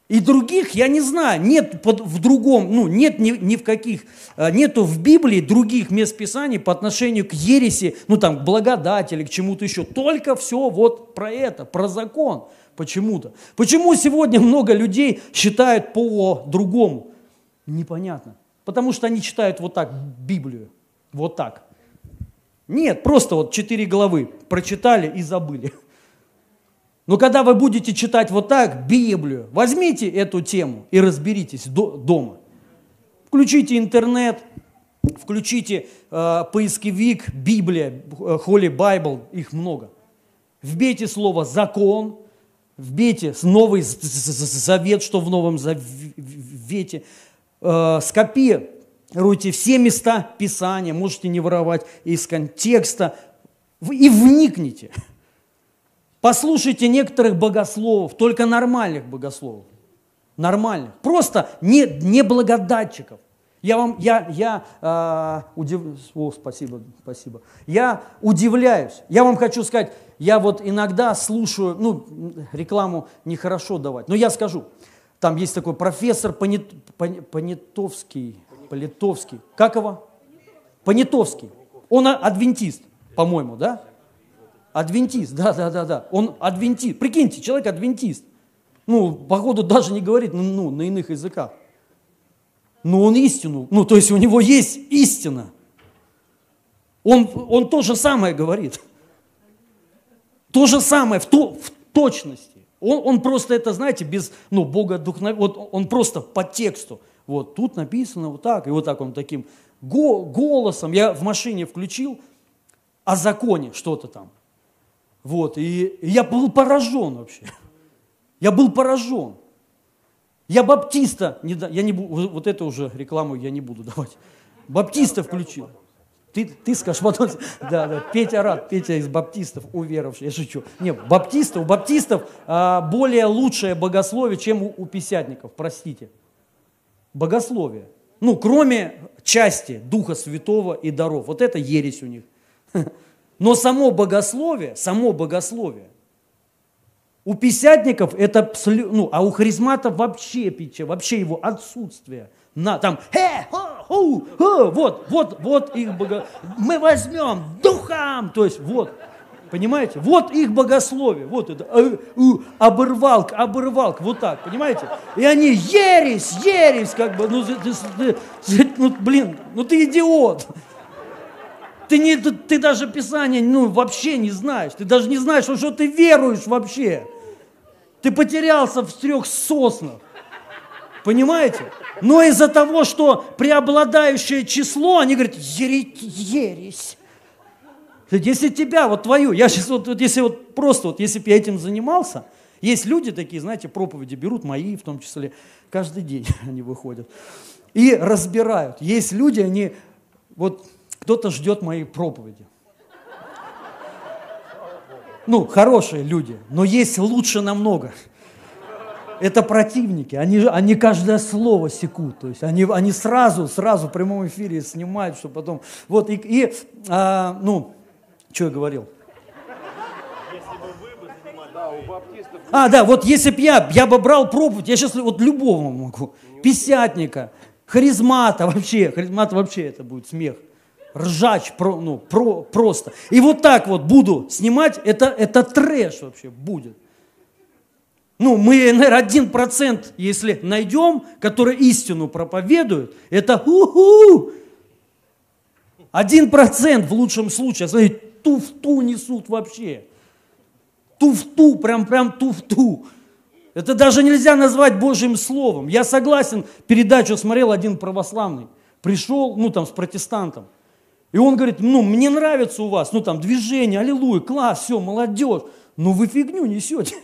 И других я не знаю, нет под, в другом, ну нет ни, ни в каких, э, нету в Библии других мест Писаний по отношению к ереси, ну там к благодати или к чему-то еще. Только все вот про это, про закон почему-то. Почему сегодня много людей считают по-другому? Непонятно. Потому что они читают вот так Библию, вот так. Нет, просто вот четыре главы прочитали и забыли. Но когда вы будете читать вот так Библию, возьмите эту тему и разберитесь до, дома. Включите интернет, включите э, поисковик Библия, Holy Bible, их много. Вбейте слово закон, вбейте Новый Завет, что в Новом Завете, э, скопируйте все места Писания, можете не воровать из контекста, и вникните. Послушайте некоторых богословов, только нормальных богословов, нормальных, просто не, не благодатчиков. Я вам, я, я э, удив... О, спасибо, спасибо. Я удивляюсь. Я вам хочу сказать, я вот иногда слушаю, ну, рекламу нехорошо давать, но я скажу. Там есть такой профессор Понят, Понятовский, Политовский. Как его? Понятовский. Он адвентист, по-моему, да? Адвентист, да, да, да, да. Он адвентист. Прикиньте, человек адвентист. Ну, походу, даже не говорит ну, ну, на иных языках но он истину, ну то есть у него есть истина. Он, он то же самое говорит. То же самое в, то, в точности. Он, он просто это, знаете, без, ну, Бога духовно, вот он просто по тексту. Вот тут написано вот так, и вот так он таким го, голосом, я в машине включил о законе что-то там. Вот, и я был поражен вообще. Я был поражен. Я баптиста, не, да- я не буду, вот это уже рекламу я не буду давать. Баптиста включил. Ты, ты скажешь (laughs) потом, да, да, Петя рад, Петя из баптистов, уверовавший, я шучу. Нет, баптистов, у баптистов а, более лучшее богословие, чем у, у писятников, простите. Богословие. Ну, кроме части Духа Святого и даров. Вот это ересь у них. (laughs) Но само богословие, само богословие, у писятников это, ну, а у харизматов вообще печа, вообще его отсутствие. На, там, хе, хо, ху, хо, вот, вот, вот их бого... Мы возьмем духам, то есть вот, понимаете, вот их богословие, вот это, э, э, оборвалка, оборвалка, вот так, понимаете? И они ересь, ересь, как бы, ну, ты- ты- ты- ну блин, ну ты идиот. Ты, не, ты, ты даже Писание ну, вообще не знаешь. Ты даже не знаешь, во что ты веруешь вообще. Ты потерялся в трех соснах. Понимаете? Но из-за того, что преобладающее число, они говорят, «Ере- ересь. Если тебя, вот твою, я сейчас вот, вот если вот просто, вот если бы я этим занимался, есть люди такие, знаете, проповеди берут, мои в том числе, каждый день (laughs) они выходят, и разбирают. Есть люди, они, вот кто-то ждет моей проповеди. Ну, хорошие люди, но есть лучше намного. Это противники, они, они каждое слово секут, то есть они, они сразу, сразу в прямом эфире снимают, что потом, вот, и, и а, ну, что я говорил? А, да, вот если бы я, я бы брал проповедь, я сейчас вот любого могу, писятника, харизмата вообще, харизмата вообще это будет смех, ржач, про, ну, про, просто. И вот так вот буду снимать, это, это трэш вообще будет. Ну, мы, наверное, один процент, если найдем, который истину проповедует, это ху-ху. Один процент в лучшем случае, смотрите, туфту несут вообще. Туфту, прям, прям туфту. Это даже нельзя назвать Божьим Словом. Я согласен, передачу смотрел один православный. Пришел, ну там, с протестантом. И он говорит, ну, мне нравится у вас, ну, там, движение, аллилуйя, класс, все, молодежь. Но вы фигню несете.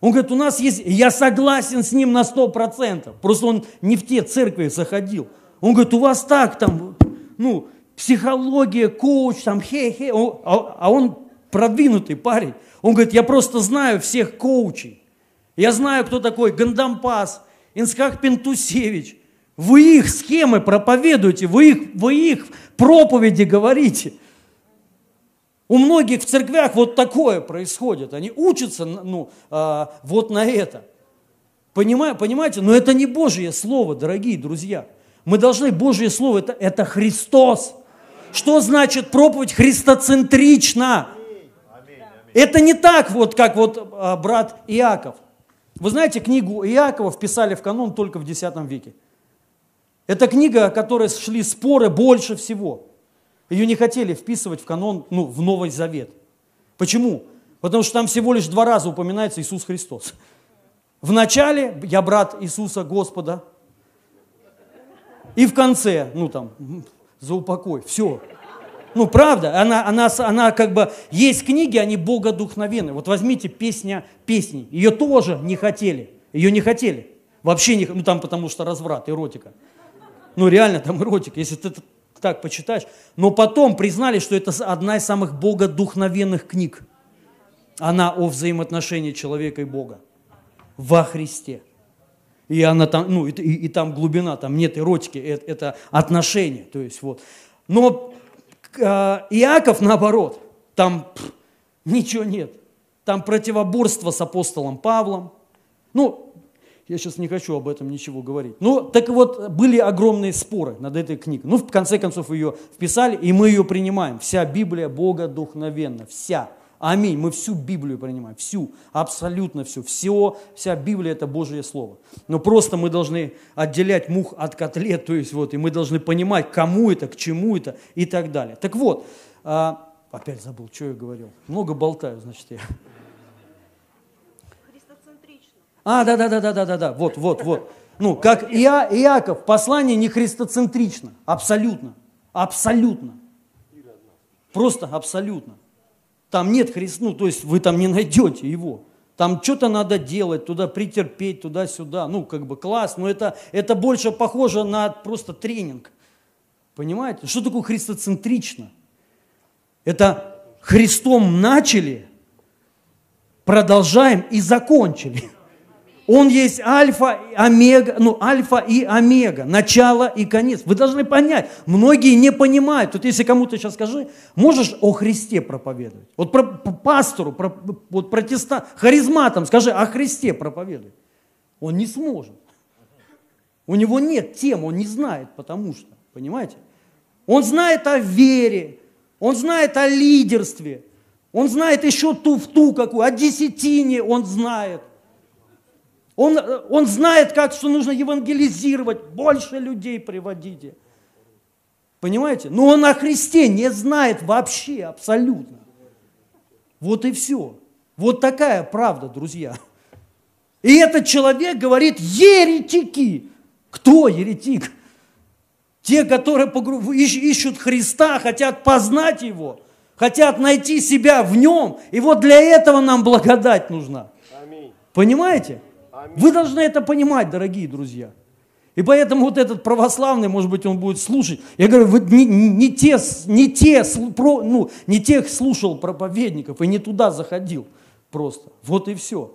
Он говорит, у нас есть, я согласен с ним на сто процентов. Просто он не в те церкви заходил. Он говорит, у вас так там, ну, психология, коуч, там, хе-хе. А а он продвинутый парень. Он говорит, я просто знаю всех коучей. Я знаю, кто такой Гандампас, Инскак Пентусевич. Вы их схемы проповедуете, вы их, вы их проповеди говорите. У многих в церквях вот такое происходит. Они учатся ну, а, вот на это. Понимаю, понимаете? Но это не Божье Слово, дорогие друзья. Мы должны, Божье Слово, это, это Христос. Что значит проповедь христоцентрично? Это не так, вот как вот а, брат Иаков. Вы знаете, книгу Иакова вписали в канон только в X веке. Это книга, о которой шли споры больше всего. Ее не хотели вписывать в канон, ну, в Новый Завет. Почему? Потому что там всего лишь два раза упоминается Иисус Христос. В начале я брат Иисуса Господа, и в конце, ну там, за упокой, все. Ну, правда, она, она, она как бы, есть книги, они богодухновенны. Вот возьмите песня песни, ее тоже не хотели, ее не хотели. Вообще не, ну там потому что разврат, эротика. Ну реально там эротика, если ты так почитаешь. Но потом признали, что это одна из самых богодухновенных книг. Она о взаимоотношении человека и Бога во Христе. И она там, ну, и, и- и там глубина, там нет эротики, это, это отношения, то есть вот. Но э, Иаков наоборот, там пф, ничего нет. Там противоборство с апостолом Павлом. Ну, я сейчас не хочу об этом ничего говорить. Ну, так вот, были огромные споры над этой книгой. Ну, в конце концов, ее вписали, и мы ее принимаем. Вся Библия Бога духновенна, вся. Аминь. Мы всю Библию принимаем, всю, абсолютно всю. Все, вся Библия – это Божье Слово. Но просто мы должны отделять мух от котлет, то есть вот, и мы должны понимать, кому это, к чему это и так далее. Так вот, а, опять забыл, что я говорил. Много болтаю, значит, я. А, да, да, да, да, да, да, да, вот, вот, вот. Ну, как Иа, Иаков, послание не христоцентрично, абсолютно, абсолютно. Просто абсолютно. Там нет Христа, ну, то есть вы там не найдете его. там что-то надо делать, туда претерпеть, туда-сюда. Ну, как бы класс, но это, это больше похоже на просто тренинг. Понимаете? Что такое христоцентрично? Это Христом начали, продолжаем и закончили. Он есть альфа, омега, ну, альфа и омега, начало и конец. Вы должны понять, многие не понимают. Тут если кому-то сейчас скажи, можешь о Христе проповедовать? Вот про, пастору, про, вот протестант, харизматам скажи, о Христе проповедуй. Он не сможет. У него нет тем, он не знает, потому что, понимаете? Он знает о вере, он знает о лидерстве, он знает еще ту в ту какую, о десятине он знает – он, он знает, как, что нужно евангелизировать, больше людей приводите. Понимаете? Но он о Христе не знает вообще, абсолютно. Вот и все. Вот такая правда, друзья. И этот человек говорит, еретики. Кто еретик? Те, которые ищут Христа, хотят познать Его, хотят найти себя в Нем. И вот для этого нам благодать нужна. Понимаете? Вы должны это понимать, дорогие друзья. И поэтому вот этот православный, может быть, он будет слушать. Я говорю, вы не, не, те, не, те, ну, не тех слушал проповедников и не туда заходил просто. Вот и все.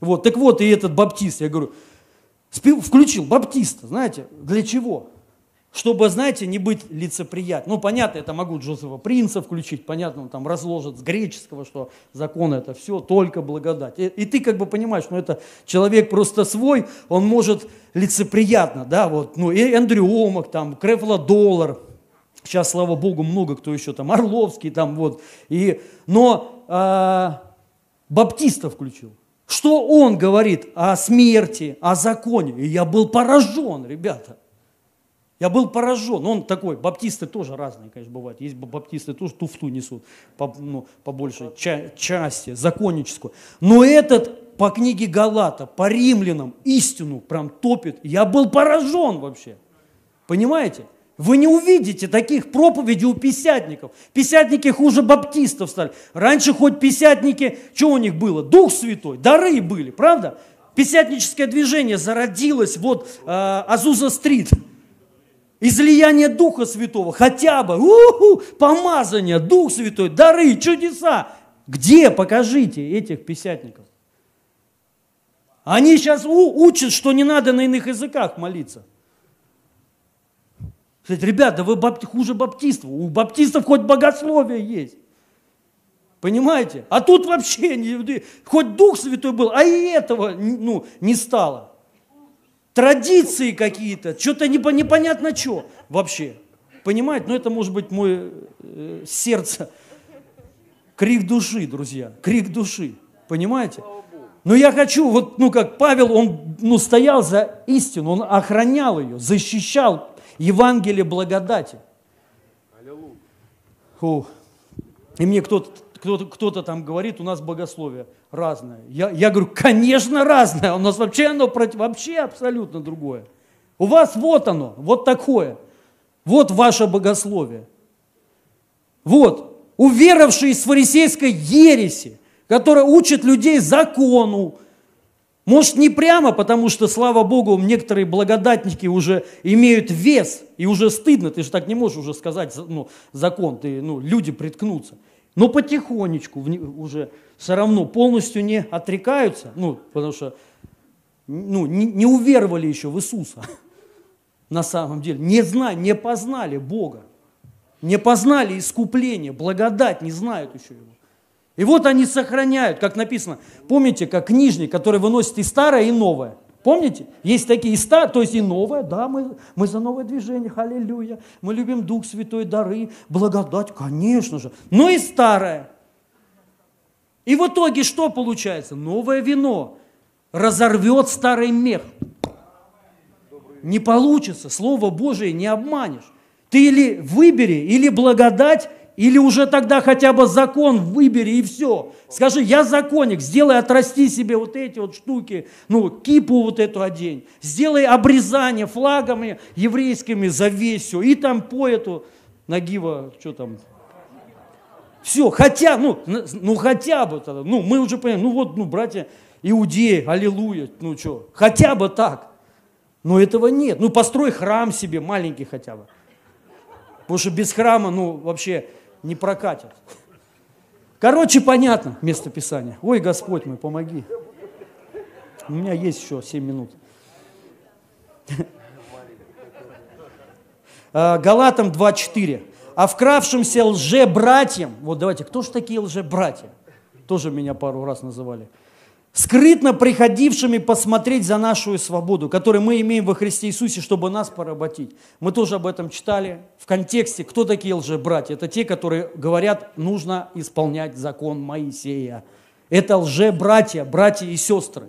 Вот, так вот, и этот баптист, я говорю, включил баптиста, знаете, для чего? Чтобы, знаете, не быть лицеприятным. Ну, понятно, это могу Джозефа Принца включить, понятно, он там разложит с греческого, что закон это все, только благодать. И, и ты как бы понимаешь, ну, это человек просто свой, он может лицеприятно, да, вот, ну, и Эндрю Омак, там, Крефла Доллар, сейчас, слава богу, много кто еще там, Орловский там, вот, и, но э, Баптиста включил. Что он говорит о смерти, о законе? И я был поражен, ребята. Я был поражен. Он такой, баптисты тоже разные, конечно, бывают. Есть баптисты тоже туфту несут, по, ну, по ча- части, законническую. Но этот по книге Галата, по римлянам истину прям топит. Я был поражен вообще. Понимаете? Вы не увидите таких проповедей у писятников. Писятники хуже баптистов стали. Раньше хоть писятники, что у них было? Дух Святой, дары были, правда? Писятническое движение зародилось вот э, Азуза-стрит – излияние Духа Святого, хотя бы, у-ху, помазание, Дух Святой, дары, чудеса. Где, покажите этих писятников? Они сейчас учат, что не надо на иных языках молиться. Кстати, ребята, вы бап... хуже баптистов. У баптистов хоть богословие есть. Понимаете? А тут вообще, не, хоть Дух Святой был, а и этого ну, не стало традиции какие-то, что-то непонятно что вообще. Понимаете? Но ну, это может быть мой э, сердце. Крик души, друзья, крик души. Понимаете? Но я хочу, вот, ну, как Павел, он, ну, стоял за истину, он охранял ее, защищал Евангелие благодати. Фу. И мне кто-то кто-то, кто-то там говорит, у нас богословие разное. Я, я говорю, конечно, разное. У нас вообще оно против, вообще абсолютно другое. У вас вот оно, вот такое. Вот ваше богословие. Вот, уверовавшие из фарисейской ереси, которая учит людей закону, может, не прямо, потому что, слава Богу, некоторые благодатники уже имеют вес, и уже стыдно, ты же так не можешь уже сказать ну, закон, ты, ну, люди приткнутся но потихонечку уже все равно полностью не отрекаются, ну, потому что ну, не, не уверовали еще в Иисуса (laughs) на самом деле, не знали, не познали Бога, не познали искупление, благодать не знают еще его. И вот они сохраняют, как написано, помните, как книжник, который выносит и старое, и новое – Помните? Есть такие ста, то есть и новое, да, мы, мы за новое движение, аллилуйя. Мы любим Дух Святой, дары, благодать, конечно же. Но и старое. И в итоге что получается? Новое вино разорвет старый мех. Не получится, Слово Божие не обманешь. Ты или выбери, или благодать, или уже тогда хотя бы закон выбери и все. Скажи, я законник, сделай отрасти себе вот эти вот штуки, ну, кипу вот эту одень. Сделай обрезание флагами еврейскими за весь все. И там по эту Нагива, что там, Все, хотя, ну, ну хотя бы тогда, ну мы уже понимаем, ну вот, ну братья иудеи, аллилуйя, ну что, хотя бы так. Но этого нет. Ну построй храм себе, маленький хотя бы. Потому что без храма, ну вообще не прокатит. Короче, понятно место Писания. Ой, Господь мой, помоги. У меня есть еще 7 минут. А, Галатам 2.4. А вкравшимся лже-братьям, вот давайте, кто же такие лже-братья? Тоже меня пару раз называли. Скрытно приходившими посмотреть за нашу свободу, которую мы имеем во Христе Иисусе, чтобы нас поработить. Мы тоже об этом читали в контексте, кто такие лже-братья? Это те, которые говорят, нужно исполнять закон Моисея. Это лже-братья, братья и сестры.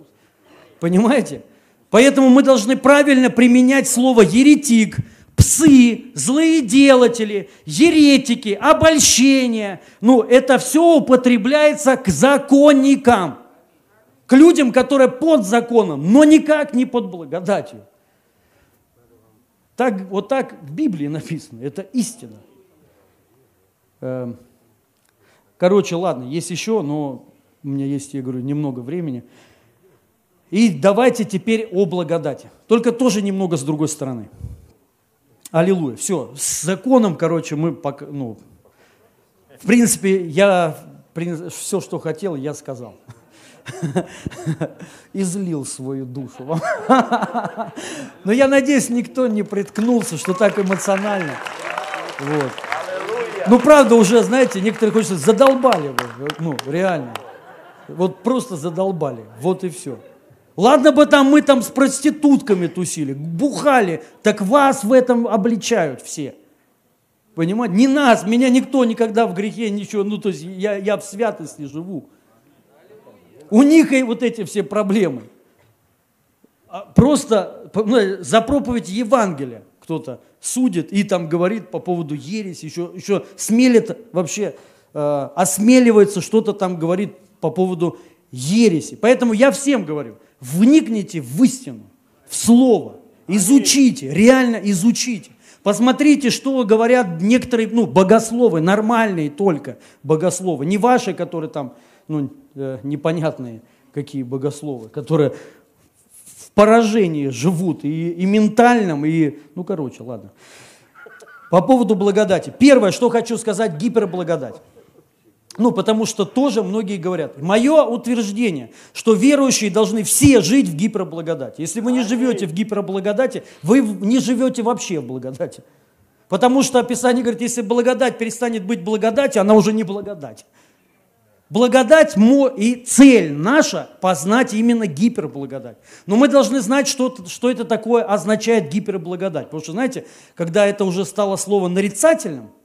Понимаете? Поэтому мы должны правильно применять слово «еретик», псы, злые делатели, еретики, обольщения. Ну, это все употребляется к законникам, к людям, которые под законом, но никак не под благодатью. Так, вот так в Библии написано, это истина. Эм, короче, ладно, есть еще, но у меня есть, я говорю, немного времени. И давайте теперь о благодати. Только тоже немного с другой стороны. Аллилуйя. Все, с законом, короче, мы, пока, ну, в принципе, я все, что хотел, я сказал. (laughs) Излил свою душу. (laughs) Но я надеюсь, никто не приткнулся, что так эмоционально. Вот. Ну, правда, уже, знаете, некоторые хочется, задолбали вы, ну, реально. Вот просто задолбали, вот и все. Ладно бы там мы там с проститутками тусили, бухали, так вас в этом обличают все. Понимаете? Не нас, меня никто никогда в грехе ничего, ну то есть я, я в святости живу. У них и вот эти все проблемы. А просто ну, за проповедь Евангелия кто-то судит и там говорит по поводу ереси, еще, еще смелит вообще, э, осмеливается что-то там говорит по поводу ереси. Поэтому я всем говорю – вникните в истину, в Слово, изучите, реально изучите. Посмотрите, что говорят некоторые, ну, богословы, нормальные только богословы, не ваши, которые там, ну, э, непонятные какие богословы, которые в поражении живут и, и ментальном, и, ну, короче, ладно. По поводу благодати. Первое, что хочу сказать, гиперблагодать. Ну, потому что тоже многие говорят. Мое утверждение, что верующие должны все жить в гиперблагодати. Если вы не живете в гиперблагодати, вы не живете вообще в благодати. Потому что Писание говорит, если благодать перестанет быть благодатью, она уже не благодать. Благодать и цель наша познать именно гиперблагодать. Но мы должны знать, что, что это такое означает гиперблагодать. Потому что, знаете, когда это уже стало слово нарицательным –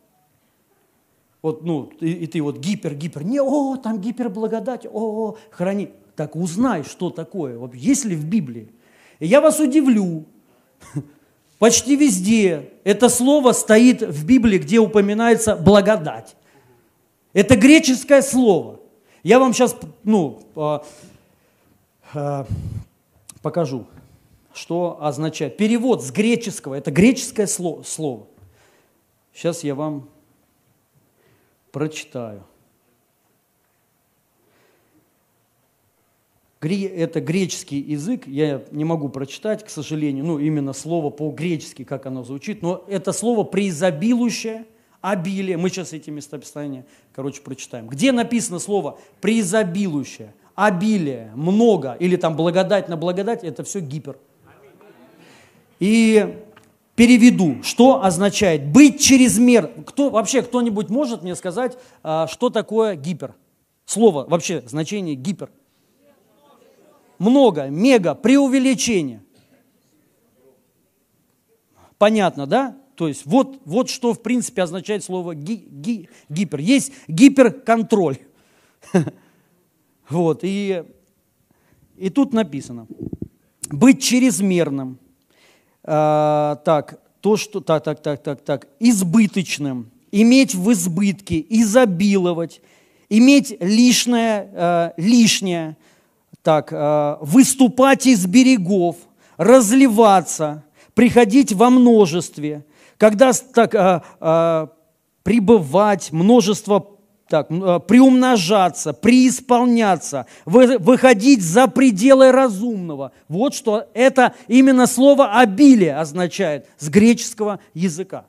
вот, ну, и, и ты вот гипер, гипер, не, о, там гиперблагодать, о, о, храни. Так узнай, что такое, вот, есть ли в Библии. И я вас удивлю, (laughs) почти везде это слово стоит в Библии, где упоминается благодать. Это греческое слово. Я вам сейчас, ну, а, а, покажу, что означает. Перевод с греческого, это греческое слово. Сейчас я вам прочитаю. Это греческий язык, я не могу прочитать, к сожалению, ну, именно слово по-гречески, как оно звучит, но это слово преизобилующее, обилие. Мы сейчас эти местописания, короче, прочитаем. Где написано слово преизобилующее, обилие, много, или там благодать на благодать, это все гипер. И переведу, что означает быть чрезмер. Кто, вообще кто-нибудь может мне сказать, а, что такое гипер? Слово, вообще значение гипер. Много, мега, преувеличение. Понятно, да? То есть вот, вот что в принципе означает слово ги, ги, гипер. Есть гиперконтроль. (laughs) Вот, и, и тут написано, быть чрезмерным – а, так, то, что, так, так, так, так, так, избыточным, иметь в избытке, изобиловать, иметь лишнее, э, лишнее, так, э, выступать из берегов, разливаться, приходить во множестве, когда так, э, э, пребывать, множество так, э, приумножаться, преисполняться, выходить за пределы разумного. Вот что это именно слово «обилие» означает с греческого языка.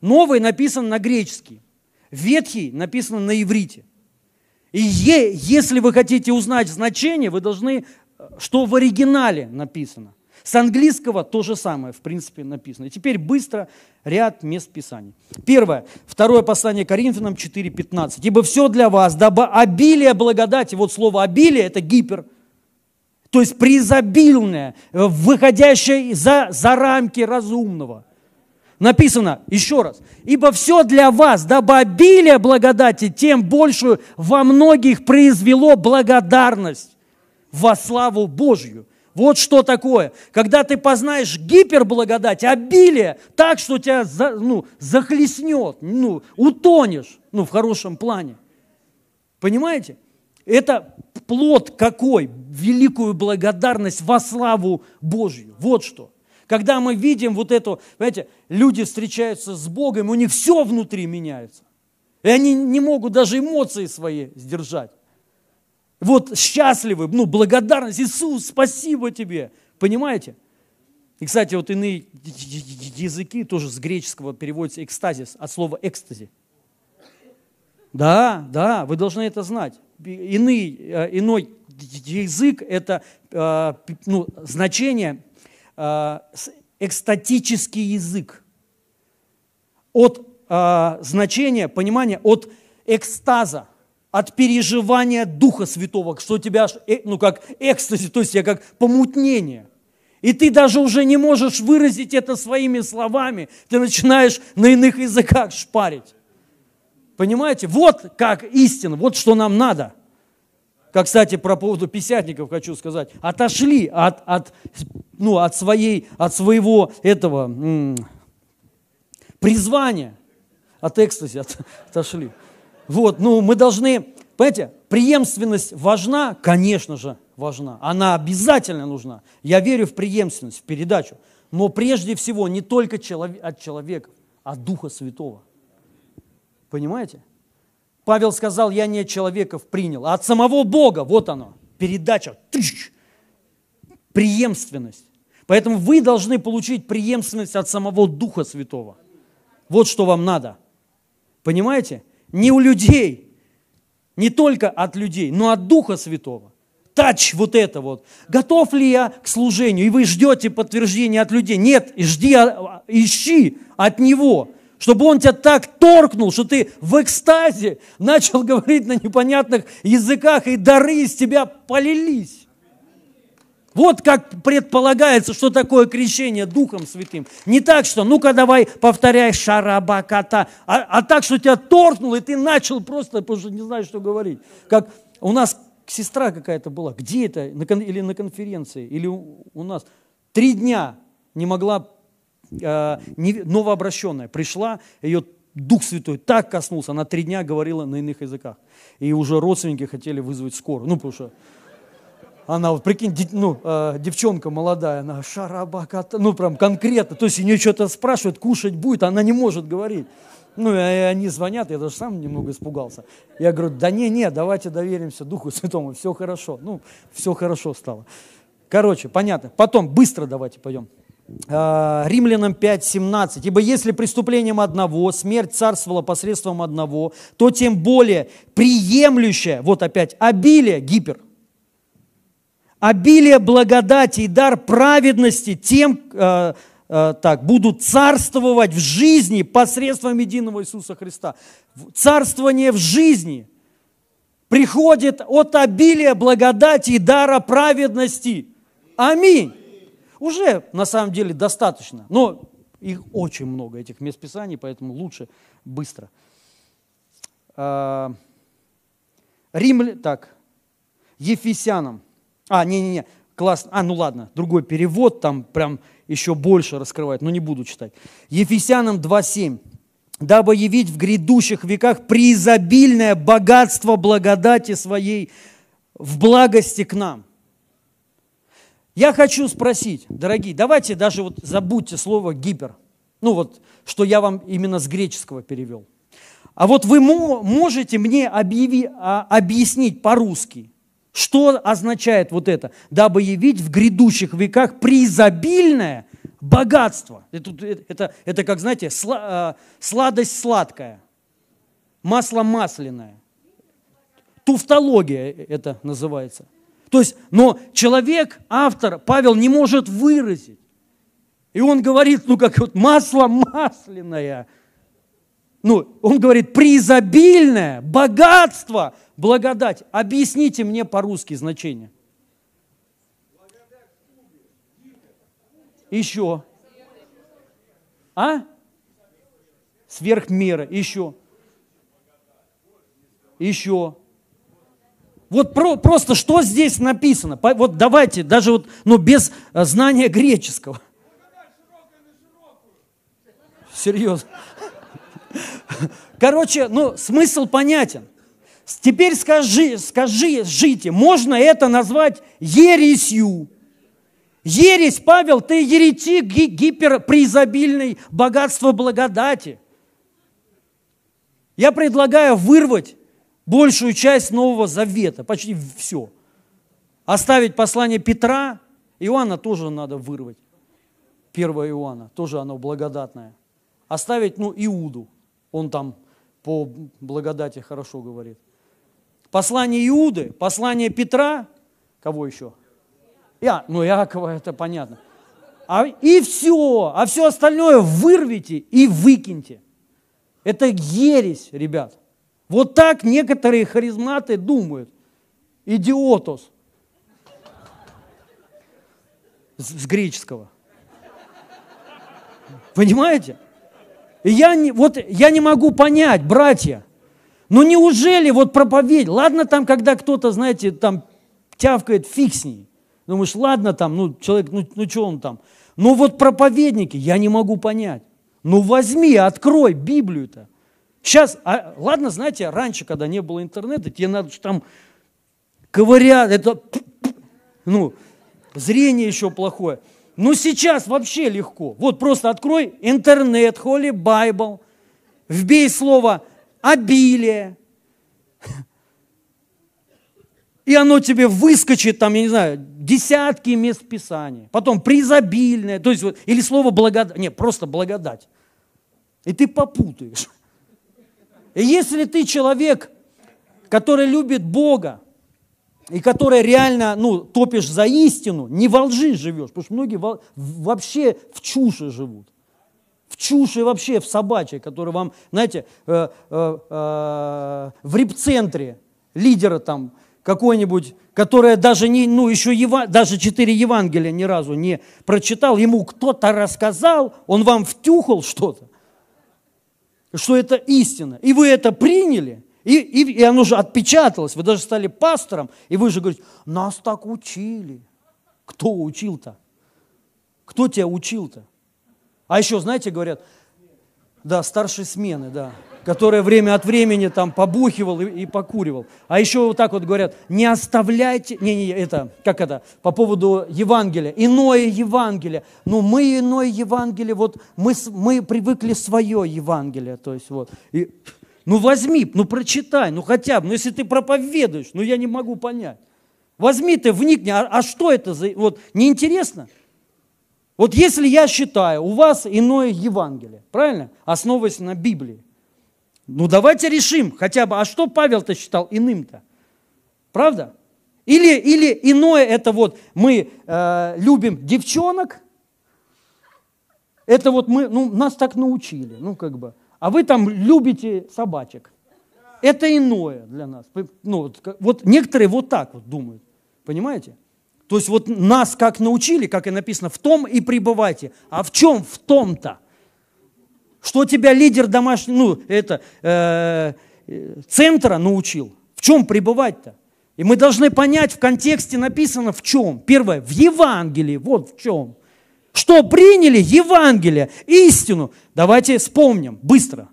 Новый написан на греческий, ветхий написан на иврите. И если вы хотите узнать значение, вы должны, э, что в оригинале написано. С английского то же самое, в принципе, написано. И теперь быстро ряд мест Писаний. Первое. Второе послание Коринфянам 4.15. «Ибо все для вас, дабы обилие благодати». Вот слово «обилие» – это гипер. То есть преизобильное, выходящее за, за рамки разумного. Написано, еще раз, «Ибо все для вас, дабы обилие благодати, тем большую во многих произвело благодарность во славу Божью». Вот что такое. Когда ты познаешь гиперблагодать, обилие, так, что тебя за, ну, захлестнет, ну, утонешь, ну, в хорошем плане. Понимаете? Это плод какой? Великую благодарность во славу Божью. Вот что. Когда мы видим вот эту, понимаете, люди встречаются с Богом, у них все внутри меняется. И они не могут даже эмоции свои сдержать. Вот счастливы, ну, благодарность. Иисус, спасибо тебе. Понимаете? И, кстати, вот иные языки тоже с греческого переводятся экстазис, от слова экстази. Да, да, вы должны это знать. Иный, э, иной язык – это э, ну, значение э, экстатический язык. От значения, понимания, от экстаза – от переживания Духа Святого, что у тебя, э, ну как экстази, то есть я как помутнение. И ты даже уже не можешь выразить это своими словами. Ты начинаешь на иных языках шпарить. Понимаете? Вот как истина, вот что нам надо. Как, кстати, про поводу писятников хочу сказать. Отошли от, от, ну, от, своей, от своего этого м- призвания. От экстази от, отошли. Вот, ну, мы должны, понимаете, преемственность важна, конечно же, важна. Она обязательно нужна. Я верю в преемственность, в передачу. Но прежде всего не только от человека, а от Духа Святого. Понимаете? Павел сказал, я не от человеков принял, а от самого Бога. Вот оно, передача, тыщ, преемственность. Поэтому вы должны получить преемственность от самого Духа Святого. Вот что вам надо. Понимаете? Не у людей, не только от людей, но от Духа Святого. Тач вот это вот. Готов ли я к служению? И вы ждете подтверждения от людей. Нет, жди, а, ищи от Него, чтобы Он тебя так торкнул, что ты в экстазе начал (laughs) говорить на непонятных языках, и дары из тебя полились. Вот как предполагается, что такое крещение Духом Святым. Не так, что ну-ка давай повторяй шарабаката, а, а так, что тебя торкнул, и ты начал просто, потому что не знаешь, что говорить. Как у нас сестра какая-то была, где это, или на конференции, или у, у нас. Три дня не могла, э, не, новообращенная, пришла, ее Дух Святой так коснулся, она три дня говорила на иных языках. И уже родственники хотели вызвать скорую, ну, потому что она вот, прикинь, ну, э, девчонка молодая, она шарабаката, ну, прям конкретно, то есть у нее что-то спрашивают, кушать будет, она не может говорить. Ну, и они звонят, я даже сам немного испугался. Я говорю, да не, не, давайте доверимся Духу Святому, все хорошо. Ну, все хорошо стало. Короче, понятно. Потом, быстро давайте пойдем. Э, Римлянам 5, 17. «Ибо если преступлением одного смерть царствовала посредством одного, то тем более приемлющее, вот опять, обилие, гипер, обилие благодати и дар праведности тем, э, э, так, будут царствовать в жизни посредством единого Иисуса Христа. Царствование в жизни приходит от обилия благодати и дара праведности. Аминь. Уже на самом деле достаточно, но их очень много, этих мест Писаний, поэтому лучше быстро. Э, Рим, так, Ефесянам а, не-не-не, классно. А, ну ладно, другой перевод, там прям еще больше раскрывает, но не буду читать. Ефесянам 2.7. «Дабы явить в грядущих веках преизобильное богатство благодати своей в благости к нам». Я хочу спросить, дорогие, давайте даже вот забудьте слово «гипер». Ну вот, что я вам именно с греческого перевел. А вот вы можете мне объяви, а, объяснить по-русски, что означает вот это? Дабы явить в грядущих веках преизобильное богатство. Это, это, это как, знаете, а, сладость сладкая, масло масляное. Туфтология это называется. То есть, но человек, автор, Павел, не может выразить. И он говорит, ну как вот масло масляное. Ну, он говорит, преизобильное, богатство, благодать. Объясните мне по-русски значение. Еще. А? Сверх меры. Еще. Еще. Вот про, просто что здесь написано? Вот давайте, даже вот, ну, без э, знания греческого. Серьезно. Короче, ну, смысл понятен. Теперь скажи, скажи, жите, можно это назвать ересью? Ересь, Павел, ты еретик гиперпреизобильный богатство благодати. Я предлагаю вырвать большую часть Нового Завета, почти все. Оставить послание Петра, Иоанна тоже надо вырвать. 1 Иоанна, тоже оно благодатное. Оставить, ну, Иуду, он там по благодати хорошо говорит. Послание Иуды, послание Петра, кого еще? Я, ну, Иакова, это понятно. А, и все, а все остальное вырвите и выкиньте. Это ересь, ребят. Вот так некоторые харизматы думают. Идиотос. С, с греческого. Понимаете? Я не, вот, я не могу понять, братья, ну неужели вот проповедь, ладно там, когда кто-то, знаете, там тявкает, фиг с ней. Думаешь, ладно там, ну человек, ну, ну что он там. Ну вот проповедники, я не могу понять. Ну возьми, открой Библию-то. Сейчас, а, ладно, знаете, раньше, когда не было интернета, тебе надо там ковырять, это, ну, зрение еще плохое. Ну сейчас вообще легко. Вот просто открой интернет, Holy Bible, вбей слово обилие, и оно тебе выскочит, там, я не знаю, десятки мест Писания. Потом призабильное, то есть, вот, или слово благодать, не, просто благодать. И ты попутаешь. И если ты человек, который любит Бога, и который реально, ну, топишь за истину, не во лжи живешь, потому что многие вообще в чуши живут. В чуши вообще, в собачьей, который вам, знаете, э, э, э, в репцентре лидера там какой-нибудь, которая даже, не, ну, еще Ева, даже четыре Евангелия ни разу не прочитал, ему кто-то рассказал, он вам втюхал что-то, что это истина, и вы это приняли, и, и, и оно же отпечаталось, вы даже стали пастором, и вы же говорите, нас так учили. Кто учил-то? Кто тебя учил-то? А еще, знаете, говорят, да, старшей смены, да который время от времени там побухивал и, и покуривал. А еще вот так вот говорят, не оставляйте, не, не, это, как это, по поводу Евангелия, иное Евангелие. Ну, мы иное Евангелие, вот мы, мы привыкли свое Евангелие, то есть вот. И, ну, возьми, ну, прочитай, ну, хотя бы, ну, если ты проповедуешь, ну, я не могу понять. Возьми ты, вникни, а, а что это за, вот, неинтересно? Вот если я считаю, у вас иное Евангелие, правильно? Основываясь на Библии. Ну давайте решим хотя бы, а что Павел-то считал иным-то? Правда? Или, или иное это вот мы э, любим девчонок, это вот мы, ну нас так научили, ну как бы, а вы там любите собачек. Это иное для нас. Ну, вот некоторые вот так вот думают, понимаете? То есть вот нас как научили, как и написано, в том и пребывайте. А в чем в том-то? Что тебя лидер домашний, ну, это, э, центра научил? В чем пребывать-то? И мы должны понять, в контексте написано в чем. Первое, в Евангелии, вот в чем. Что приняли? Евангелие, истину. Давайте вспомним быстро.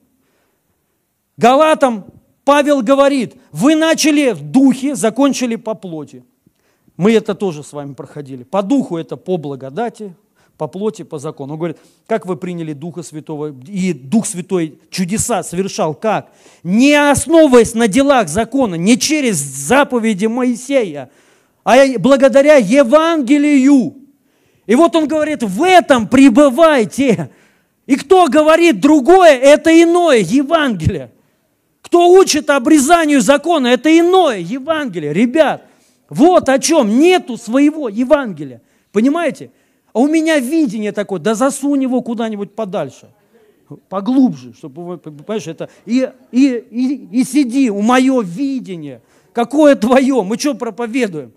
Галатам Павел говорит, вы начали в духе, закончили по плоти. Мы это тоже с вами проходили. По духу это по благодати, по плоти, по закону. Он говорит, как вы приняли Духа Святого, и Дух Святой чудеса совершал, как? Не основываясь на делах закона, не через заповеди Моисея, а благодаря Евангелию. И вот он говорит, в этом пребывайте. И кто говорит другое, это иное Евангелие. Кто учит обрезанию закона, это иное Евангелие. Ребят, вот о чем. Нету своего Евангелия. Понимаете? А у меня видение такое, да засунь его куда-нибудь подальше, поглубже, чтобы, понимаешь, это, и, и, и, и сиди, у мое видение, какое твое, мы что проповедуем?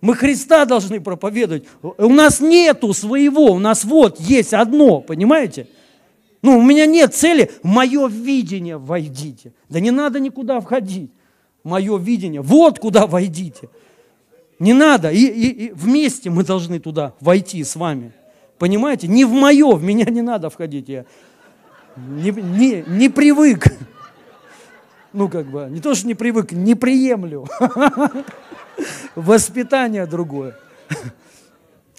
Мы Христа должны проповедовать. У нас нету своего, у нас вот есть одно, понимаете? Ну, у меня нет цели, мое видение войдите. Да не надо никуда входить. Мое видение, вот куда войдите. Не надо. И, и, и вместе мы должны туда войти с вами. Понимаете? Не в мое, в меня не надо входить. Я не, не, не привык. Ну, как бы, не то, что не привык, не приемлю. (laughs) Воспитание другое.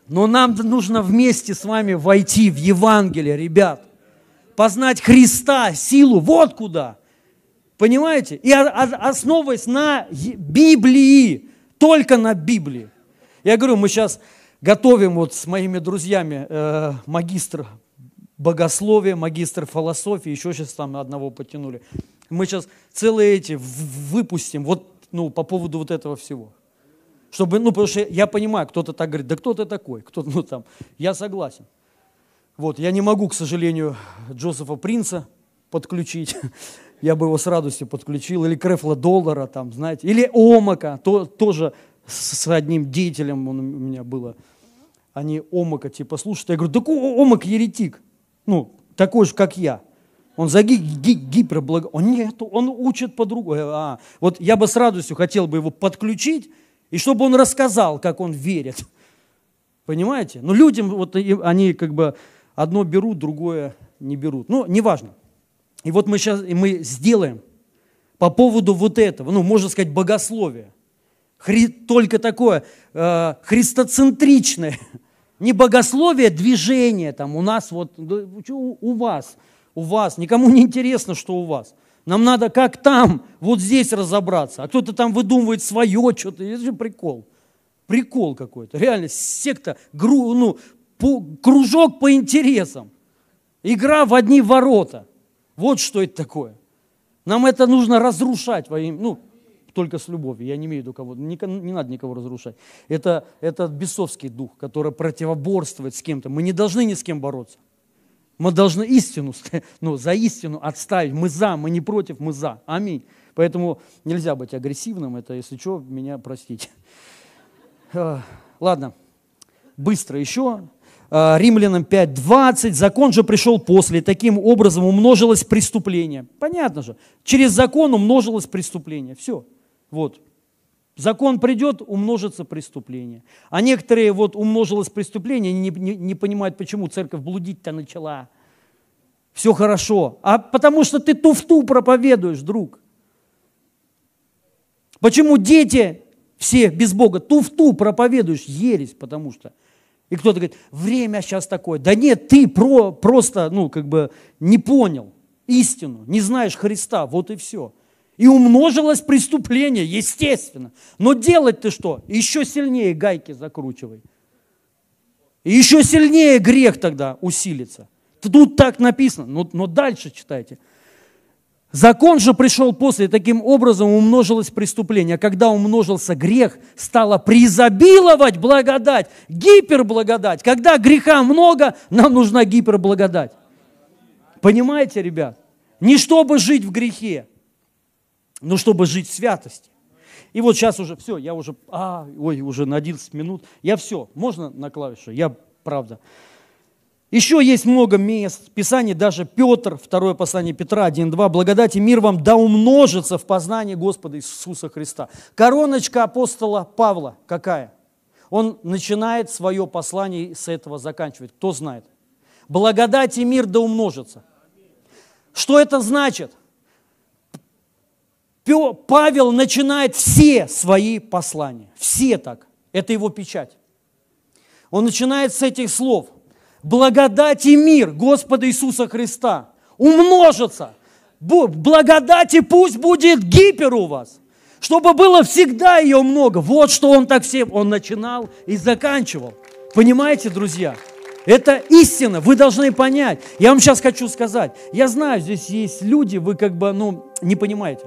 Но нам нужно вместе с вами войти в Евангелие, ребят. Познать Христа, силу, вот куда. Понимаете? И основываясь на Библии, только на Библии. Я говорю, мы сейчас готовим вот с моими друзьями э, магистр богословия, магистр философии, еще сейчас там одного потянули. Мы сейчас целые эти выпустим вот ну, по поводу вот этого всего. Чтобы, ну, потому что я понимаю, кто-то так говорит, да кто ты такой, кто ну там, я согласен. Вот, я не могу, к сожалению, Джозефа Принца подключить, (laughs) я бы его с радостью подключил, или Крефла Доллара, там, знаете, или Омака, то, тоже с одним деятелем он у меня было. Они Омака типа слушают, я говорю, да Омак еретик, ну, такой же, как я. Он за ги, ги, гиперблаго... Он нет, он учит по-другому. А, вот я бы с радостью хотел бы его подключить, и чтобы он рассказал, как он верит. Понимаете? Но людям, вот они как бы одно берут, другое не берут. Ну, неважно. И вот мы сейчас мы сделаем по поводу вот этого, ну, можно сказать, богословия. Хри, только такое э, христоцентричное, не богословие, движение там у нас вот, у, вас, у вас, никому не интересно, что у вас. Нам надо как там, вот здесь разобраться, а кто-то там выдумывает свое что-то, это же прикол. Прикол какой-то, реально, секта, гру, ну, по, кружок по интересам, игра в одни ворота – вот что это такое. Нам это нужно разрушать во имя, ну, только с любовью. Я не имею в виду кого, не, не надо никого разрушать. Это, это бесовский дух, который противоборствует с кем-то. Мы не должны ни с кем бороться. Мы должны истину, (laughs) ну, за истину отставить. Мы за, мы не против, мы за. Аминь. Поэтому нельзя быть агрессивным. Это, если что, меня простите. Ладно, быстро еще. Э, Римлянам 5.20, закон же пришел после, таким образом умножилось преступление. Понятно же, через закон умножилось преступление. Все, вот. Закон придет, умножится преступление. А некоторые вот умножилось преступление, не, не, не понимают, почему церковь блудить-то начала. Все хорошо. А потому что ты туфту проповедуешь, друг. Почему дети все без Бога туфту проповедуешь? Ересь, потому что – и кто-то говорит, время сейчас такое. Да нет, ты про, просто, ну, как бы не понял истину, не знаешь Христа, вот и все. И умножилось преступление, естественно. Но делать ты что? Еще сильнее гайки закручивай. И еще сильнее грех тогда усилится. Тут так написано, но, но дальше читайте. Закон же пришел после, таким образом умножилось преступление. А когда умножился грех, стало преизобиловать благодать, гиперблагодать. Когда греха много, нам нужна гиперблагодать. Понимаете, ребят? Не чтобы жить в грехе, но чтобы жить в святости. И вот сейчас уже все, я уже, а, ой, уже на 11 минут. Я все, можно на клавишу? Я, правда. Еще есть много мест, Писание даже Петр, второе послание Петра 1.2, благодать и мир вам да умножится в познании Господа Иисуса Христа. Короночка апостола Павла какая? Он начинает свое послание и с этого заканчивает. Кто знает? Благодать и мир да умножится. Что это значит? Павел начинает все свои послания. Все так. Это его печать. Он начинает с этих слов – благодать и мир Господа Иисуса Христа умножится. Благодати пусть будет гипер у вас, чтобы было всегда ее много. Вот что он так всем, он начинал и заканчивал. Понимаете, друзья? Это истина, вы должны понять. Я вам сейчас хочу сказать, я знаю, здесь есть люди, вы как бы, ну, не понимаете.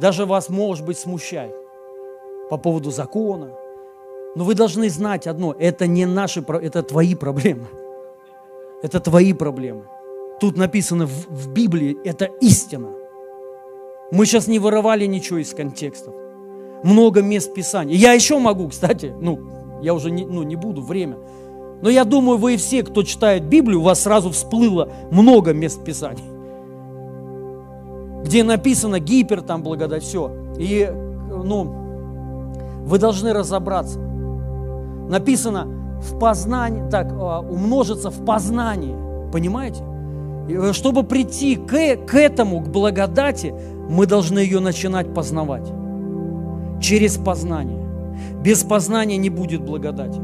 Даже вас, может быть, смущает по поводу закона. Но вы должны знать одно, это не наши, это твои проблемы. Это твои проблемы. Тут написано в, в Библии, это истина. Мы сейчас не вырывали ничего из контекстов. Много мест Писания. Я еще могу, кстати, ну, я уже не, ну, не буду, время. Но я думаю, вы все, кто читает Библию, у вас сразу всплыло много мест Писаний где написано гипер, там благодать, все. И, ну, вы должны разобраться. Написано в познании, так, а, умножится в познании, понимаете? И э, чтобы прийти к, к этому, к благодати, мы должны ее начинать познавать. Через познание. Без познания не будет благодати.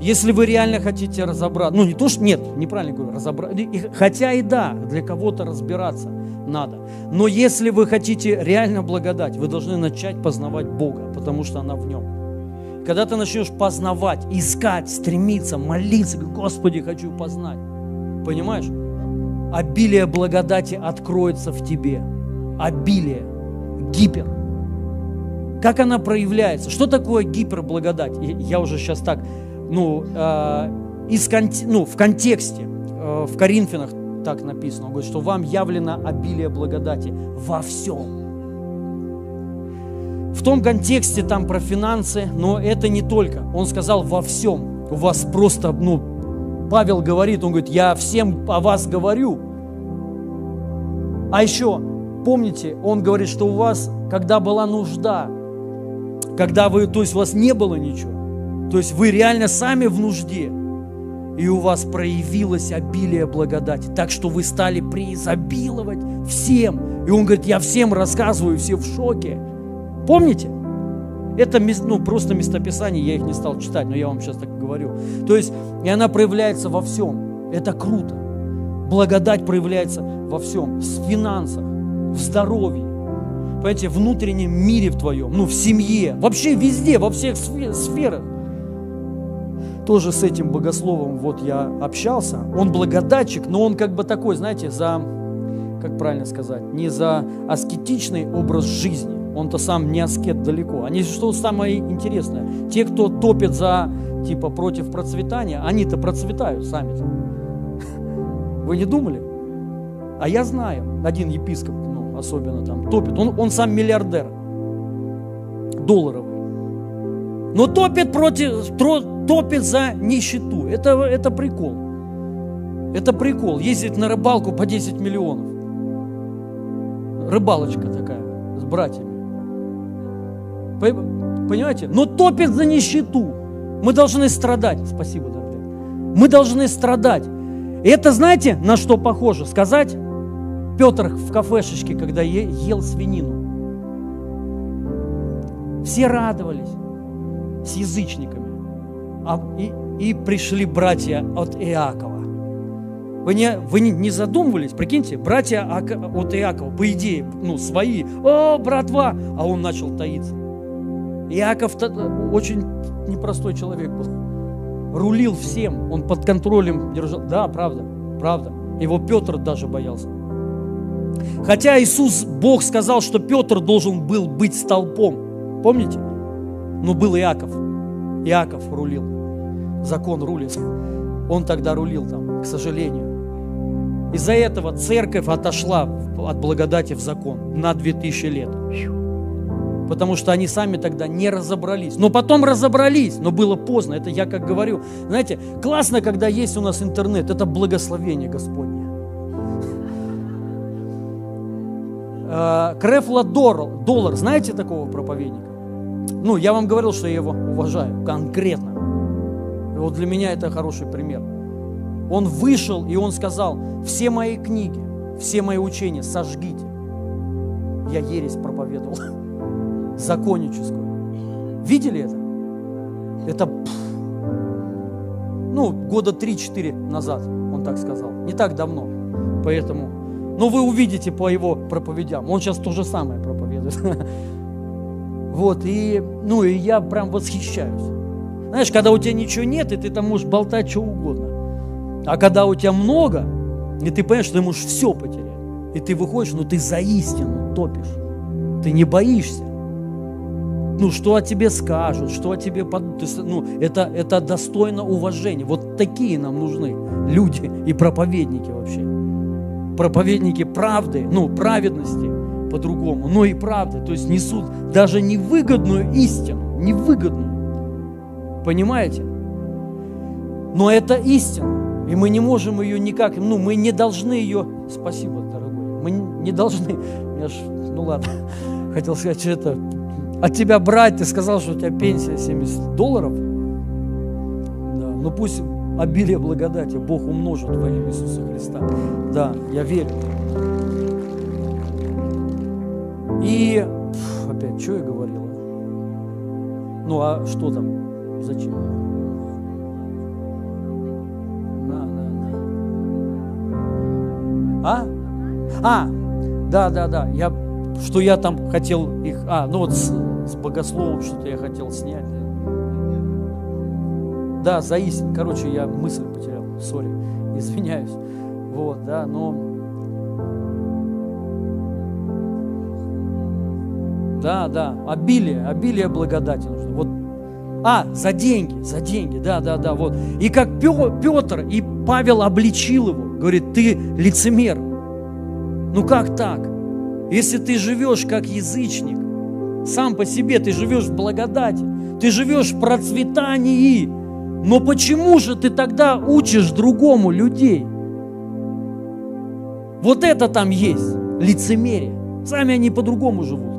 Если вы реально хотите разобраться, ну не то, что, нет, неправильно говорю, разобраться, хотя и да, для кого-то разбираться – надо. Но если вы хотите реально благодать, вы должны начать познавать Бога, потому что она в нем. Когда ты начнешь познавать, искать, стремиться, молиться, Господи, хочу познать, понимаешь? Обилие благодати откроется в тебе. Обилие, гипер. Как она проявляется? Что такое гиперблагодать? Я уже сейчас так, ну, э, из, ну в контексте, э, в Коринфянах так написано. Он говорит, что вам явлено обилие благодати во всем. В том контексте там про финансы, но это не только. Он сказал во всем. У вас просто, ну, Павел говорит, он говорит, я всем о вас говорю. А еще, помните, он говорит, что у вас, когда была нужда, когда вы, то есть у вас не было ничего, то есть вы реально сами в нужде – и у вас проявилось обилие благодати, так что вы стали преизобиловать всем. И он говорит, я всем рассказываю, все в шоке. Помните? Это ну, просто местописание, я их не стал читать, но я вам сейчас так говорю. То есть, и она проявляется во всем. Это круто. Благодать проявляется во всем. В финансах, в здоровье, понимаете, в внутреннем мире в твоем, ну, в семье, вообще везде, во всех сферах тоже с этим богословом вот я общался. Он благодатчик, но он как бы такой, знаете, за, как правильно сказать, не за аскетичный образ жизни. Он-то сам не аскет далеко. Они что самое интересное, те, кто топит за, типа, против процветания, они-то процветают сами-то. (laughs) Вы не думали? А я знаю, один епископ, ну, особенно там, топит. Он, он сам миллиардер долларовый. Но топит, против, топит за нищету. Это, это прикол. Это прикол. Ездить на рыбалку по 10 миллионов. Рыбалочка такая с братьями. Понимаете? Но топит за нищету. Мы должны страдать. Спасибо, дорогие. Мы должны страдать. И это знаете, на что похоже? Сказать Петр в кафешечке, когда ел свинину. Все радовались с язычниками. А, и, и пришли братья от Иакова. Вы не, вы не, задумывались, прикиньте, братья от Иакова, по идее, ну, свои, о, братва, а он начал таиться. Иаков очень непростой человек был. Рулил всем, он под контролем держал. Да, правда, правда. Его Петр даже боялся. Хотя Иисус, Бог сказал, что Петр должен был быть столпом. Помните? Но был Иаков. Иаков рулил. Закон рулит. Он тогда рулил там, к сожалению. Из-за этого церковь отошла от благодати в закон на 2000 лет. Потому что они сами тогда не разобрались. Но потом разобрались, но было поздно. Это я как говорю. Знаете, классно, когда есть у нас интернет. Это благословение Господне. Э, Крефла Доллар, знаете такого проповедника? Ну, я вам говорил, что я его уважаю конкретно. И вот для меня это хороший пример. Он вышел, и он сказал, все мои книги, все мои учения сожгите. Я ересь проповедовал, (laughs) законническую. Видели это? Это... Ну, года 3-4 назад, он так сказал. Не так давно. Поэтому, ну, вы увидите по его проповедям. Он сейчас то же самое проповедует. (laughs) Вот, и, ну, и я прям восхищаюсь. Знаешь, когда у тебя ничего нет, и ты там можешь болтать что угодно. А когда у тебя много, и ты понимаешь, что ты можешь все потерять. И ты выходишь, но ты за истину топишь. Ты не боишься. Ну, что о тебе скажут, что о тебе подумают. Ну, это, это достойно уважения. Вот такие нам нужны люди и проповедники вообще. Проповедники правды, ну, праведности по-другому, но и правды. То есть несут даже невыгодную истину, невыгодную. Понимаете? Но это истина. И мы не можем ее никак, ну, мы не должны ее, спасибо, дорогой, мы не должны, я ж, ну ладно, (laughs) хотел сказать, что это, от тебя брать, ты сказал, что у тебя пенсия 70 долларов, да, ну пусть обилие благодати Бог умножит во имя Иисуса Христа. Да, я верю. И опять, что я говорила? Ну а что там? Зачем? Да, да, да. А? А, да, да, да. Я, что я там хотел их... А, ну вот с, с богословом что-то я хотел снять. Да, за истину. Короче, я мысль потерял. Сори, (laughs) извиняюсь. Вот, да, но... Да, да, обилие, обилие благодати нужно. Вот а, за деньги, за деньги, да, да, да, вот. И как Петр и Павел обличил его, говорит, ты лицемер. Ну как так? Если ты живешь как язычник, сам по себе ты живешь в благодати, ты живешь в процветании, но почему же ты тогда учишь другому людей? Вот это там есть, лицемерие. Сами они по-другому живут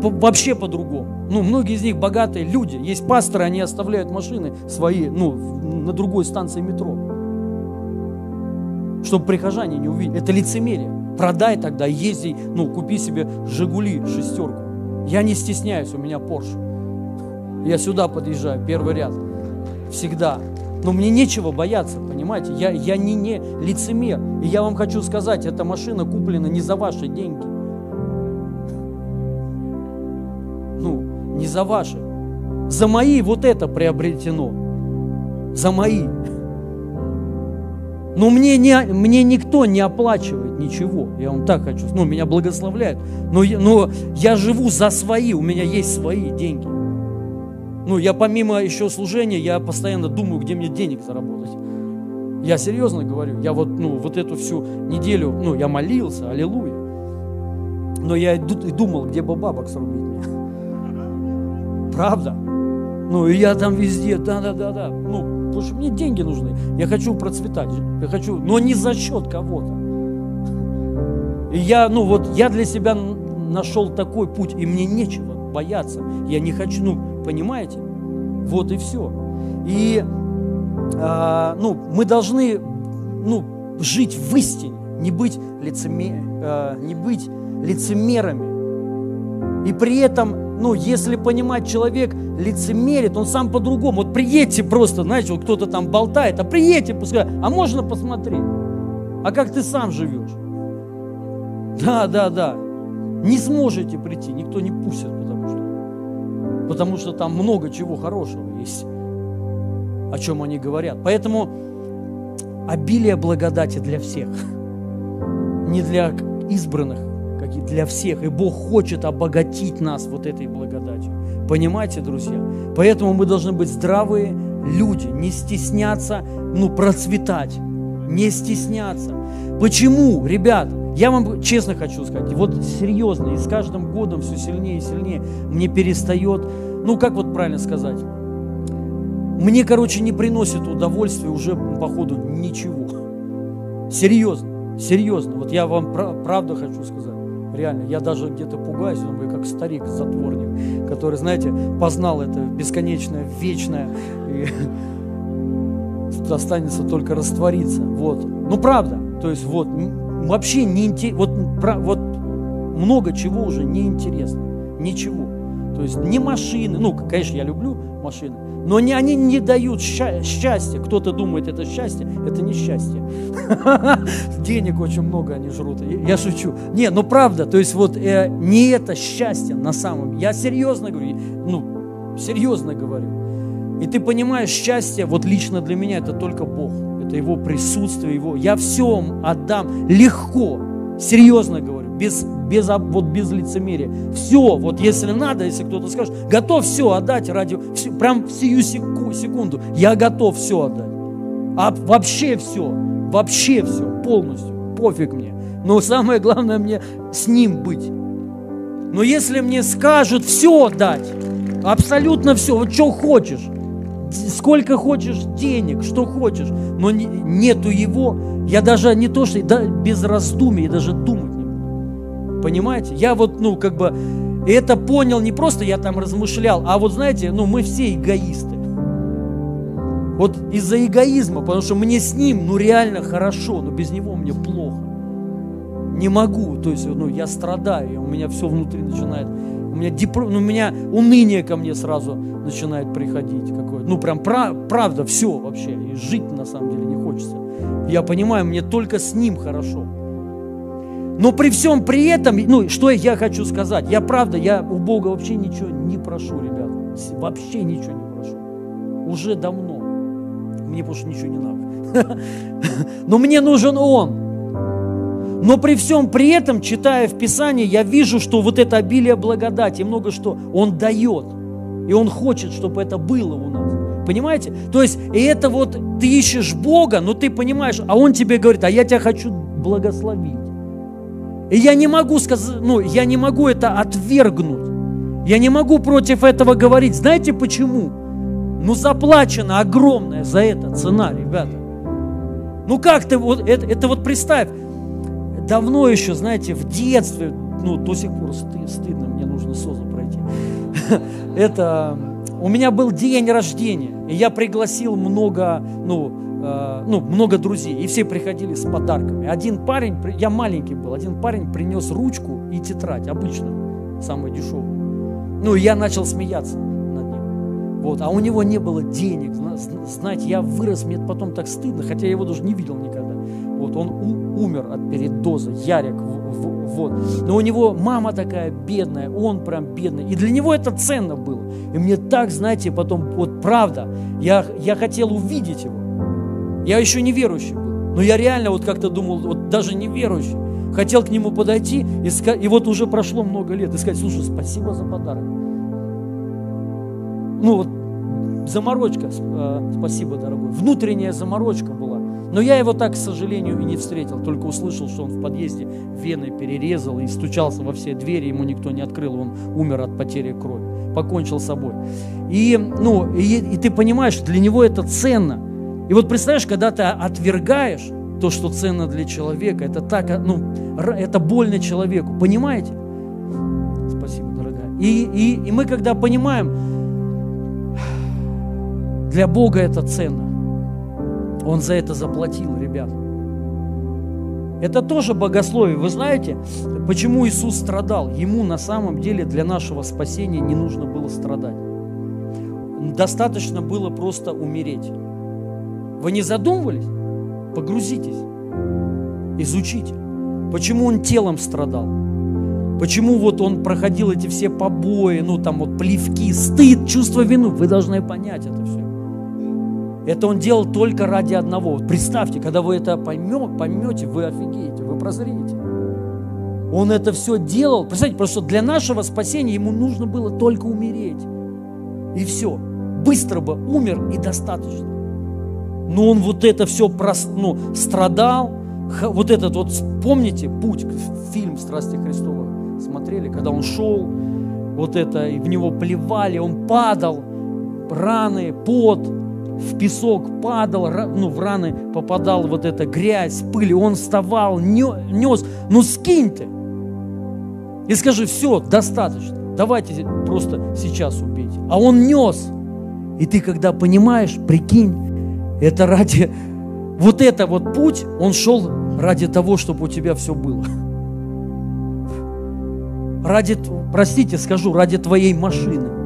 вообще по-другому. Ну, многие из них богатые люди. Есть пасторы, они оставляют машины свои, ну, на другой станции метро. Чтобы прихожане не увидели. Это лицемерие. Продай тогда, езди, ну, купи себе Жигули шестерку. Я не стесняюсь, у меня Порш. Я сюда подъезжаю, первый ряд. Всегда. Но мне нечего бояться, понимаете? Я, я не, не лицемер. И я вам хочу сказать, эта машина куплена не за ваши деньги. Не за ваши. За мои вот это приобретено. За мои. Но мне, не, мне никто не оплачивает ничего. Я вам так хочу. Ну, меня благословляют. Но, но я живу за свои. У меня есть свои деньги. Ну, я помимо еще служения, я постоянно думаю, где мне денег заработать. Я серьезно говорю. Я вот, ну, вот эту всю неделю, ну, я молился, аллилуйя. Но я и думал, где бы бабок срубить. Правда? Ну, и я там везде, да-да-да-да. Ну, потому что мне деньги нужны. Я хочу процветать. Я хочу, но не за счет кого-то. И я, ну вот, я для себя нашел такой путь, и мне нечего бояться. Я не хочу, ну, понимаете? Вот и все. И, а, ну, мы должны, ну, жить в истине, не быть, лицемер, а, не быть лицемерами. И при этом ну, если понимать, человек лицемерит, он сам по-другому. Вот приедьте просто, знаете, вот кто-то там болтает, а приедьте, пускай, а можно посмотреть? А как ты сам живешь? Да, да, да. Не сможете прийти, никто не пустит, потому что, потому что там много чего хорошего есть, о чем они говорят. Поэтому обилие благодати для всех, не для избранных, как и для всех. И Бог хочет обогатить нас вот этой благодатью. Понимаете, друзья? Поэтому мы должны быть здравые люди, не стесняться, ну, процветать, не стесняться. Почему, ребят? Я вам честно хочу сказать, вот серьезно, и с каждым годом все сильнее и сильнее мне перестает, ну, как вот правильно сказать, мне, короче, не приносит удовольствия уже, по ходу, ничего. Серьезно, серьезно. Вот я вам правду хочу сказать. Реально, я даже где-то пугаюсь, думаю, как старик-затворник, который, знаете, познал это бесконечное, вечное, и останется только раствориться. Вот. Ну, правда. То есть, вот, вообще не интересно, вот, вот много чего уже не интересно. Ничего. То есть не машины, ну, конечно, я люблю машины, но не, они не дают счастья. Кто-то думает, это счастье, это не счастье. (laughs) Денег очень много они жрут. Я шучу. Не, ну правда, то есть вот э, не это счастье на самом Я серьезно говорю, ну, серьезно говорю. И ты понимаешь, счастье, вот лично для меня, это только Бог. Это Его присутствие, Его. Я все отдам легко, серьезно говорю, без без, вот без лицемерия. Все, вот если надо, если кто-то скажет, готов все отдать ради, все, прям в сию секунду, я готов все отдать. А вообще все, вообще все, полностью, пофиг мне. Но самое главное мне с ним быть. Но если мне скажут все дать, абсолютно все, вот что хочешь, сколько хочешь денег, что хочешь, но нету его, я даже не то, что да, без раздумий, даже думать Понимаете? Я вот, ну, как бы это понял не просто я там размышлял, а вот знаете, ну, мы все эгоисты. Вот из-за эгоизма, потому что мне с ним, ну, реально хорошо, но без него мне плохо. Не могу, то есть, ну, я страдаю, у меня все внутри начинает, меня, депр... ну, у меня уныние ко мне сразу начинает приходить какое Ну, прям правда, все вообще, и жить на самом деле не хочется. Я понимаю, мне только с ним хорошо. Но при всем при этом, ну, что я хочу сказать, я правда, я у Бога вообще ничего не прошу, ребят, вообще ничего не прошу. Уже давно. Мне больше ничего не надо. (laughs) Но мне нужен Он. Но при всем при этом, читая в Писании, я вижу, что вот это обилие благодати, много что Он дает. И Он хочет, чтобы это было у нас. Понимаете? То есть, и это вот ты ищешь Бога, но ты понимаешь, а Он тебе говорит, а я тебя хочу благословить. И я не могу сказать, ну, я не могу это отвергнуть. Я не могу против этого говорить. Знаете почему? Ну, заплачена огромная за это цена, ребята. Ну, как ты, вот, это, это вот представь, давно еще, знаете, в детстве, ну, до сих пор стыдно, мне нужно СОЗа пройти. (laughs) Это, у меня был день рождения, и я пригласил много, ну, Э, ну, много друзей, и все приходили с подарками. Один парень, я маленький был, один парень принес ручку и тетрадь, обычную, самую дешевую. Ну, я начал смеяться над ним. Вот, а у него не было денег. Знаете, я вырос, мне потом так стыдно, хотя я его даже не видел никогда. Вот, он у, умер от передоза, Ярик, вот. Но у него мама такая бедная, он прям бедный. И для него это ценно было. И мне так, знаете, потом, вот правда, я, я хотел увидеть его. Я еще не верующий был. Но я реально вот как-то думал, вот даже не верующий. Хотел к нему подойти, и, и вот уже прошло много лет, и сказать, слушай, спасибо за подарок. Ну вот, заморочка, э, спасибо, дорогой. Внутренняя заморочка была. Но я его так, к сожалению, и не встретил. Только услышал, что он в подъезде вены перерезал и стучался во все двери, ему никто не открыл, он умер от потери крови, покончил с собой. И, ну, и, и ты понимаешь, для него это ценно. И вот представляешь, когда ты отвергаешь то, что ценно для человека, это так, ну, это больно человеку, понимаете? Спасибо, дорогая. И, и, и мы, когда понимаем, для Бога это ценно. Он за это заплатил, ребят. Это тоже богословие. Вы знаете, почему Иисус страдал? Ему на самом деле для нашего спасения не нужно было страдать. Достаточно было просто умереть. Вы не задумывались? Погрузитесь, изучите. Почему он телом страдал? Почему вот он проходил эти все побои, ну там вот плевки, стыд, чувство вины? Вы должны понять это все. Это он делал только ради одного. Представьте, когда вы это поймете, поймете, вы офигеете, вы прозреете. Он это все делал. Представьте, просто для нашего спасения ему нужно было только умереть. И все. Быстро бы умер и достаточно но он вот это все прос, ну, страдал. Вот этот вот, помните, путь, фильм «Страсти Христова» смотрели, когда он шел, вот это, и в него плевали, он падал, раны, пот, в песок падал, ну, в раны попадал вот эта грязь, пыль, он вставал, нес, ну скинь ты. И скажи, все, достаточно, давайте просто сейчас убейте. А он нес. И ты когда понимаешь, прикинь, это ради... Вот это вот путь, он шел ради того, чтобы у тебя все было. ради, простите, скажу, ради твоей машины.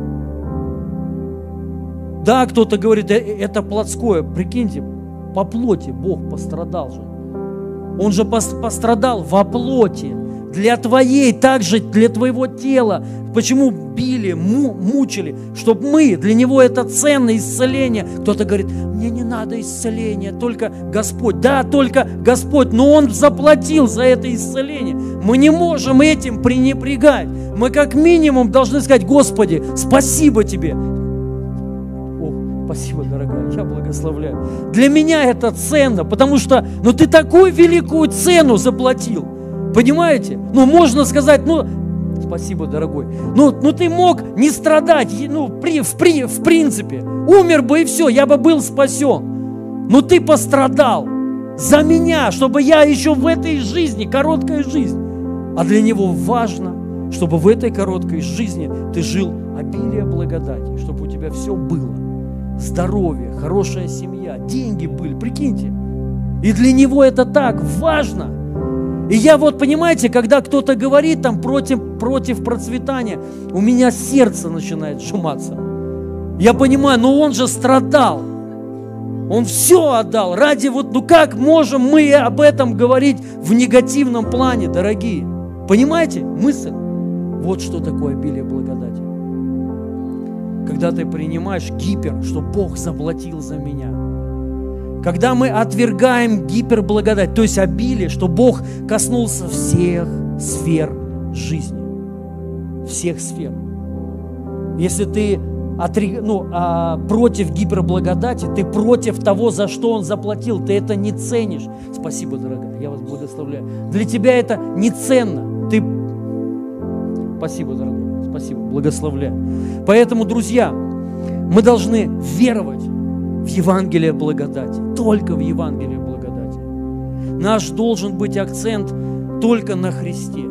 Да, кто-то говорит, «Э, это плотское. Прикиньте, по плоти Бог пострадал же. Он же пострадал во плоти. Для твоей, также для твоего тела. Почему били, му, мучили? Чтобы мы, для него это ценное исцеление. Кто-то говорит, мне не надо исцеления, только Господь. Да, только Господь, но Он заплатил за это исцеление. Мы не можем этим пренебрегать. Мы как минимум должны сказать, Господи, спасибо Тебе. Спасибо, дорогая, я благословляю. Для меня это ценно, потому что, ну ты такую великую цену заплатил. Понимаете? Ну, можно сказать, ну, спасибо, дорогой. Ну, ну ты мог не страдать, ну, при, в, при, в принципе. Умер бы и все, я бы был спасен. Но ты пострадал за меня, чтобы я еще в этой жизни, короткая жизнь. А для него важно, чтобы в этой короткой жизни ты жил обилие благодати, чтобы у тебя все было здоровье, хорошая семья, деньги были, прикиньте. И для него это так важно. И я вот, понимаете, когда кто-то говорит там против, против процветания, у меня сердце начинает сжиматься. Я понимаю, но он же страдал. Он все отдал ради вот, ну как можем мы об этом говорить в негативном плане, дорогие? Понимаете мысль? Вот что такое обилие благодати когда ты принимаешь гипер, что Бог заплатил за меня. Когда мы отвергаем гиперблагодать, то есть обилие, что Бог коснулся всех сфер жизни. Всех сфер. Если ты отри, ну, а, против гиперблагодати, ты против того, за что Он заплатил, ты это не ценишь. Спасибо, дорогая, я вас благословляю. Для тебя это не ценно. Ты... Спасибо, дорогой. Спасибо, благословляю. Поэтому, друзья, мы должны веровать в Евангелие благодати, только в Евангелие благодати. Наш должен быть акцент только на Христе.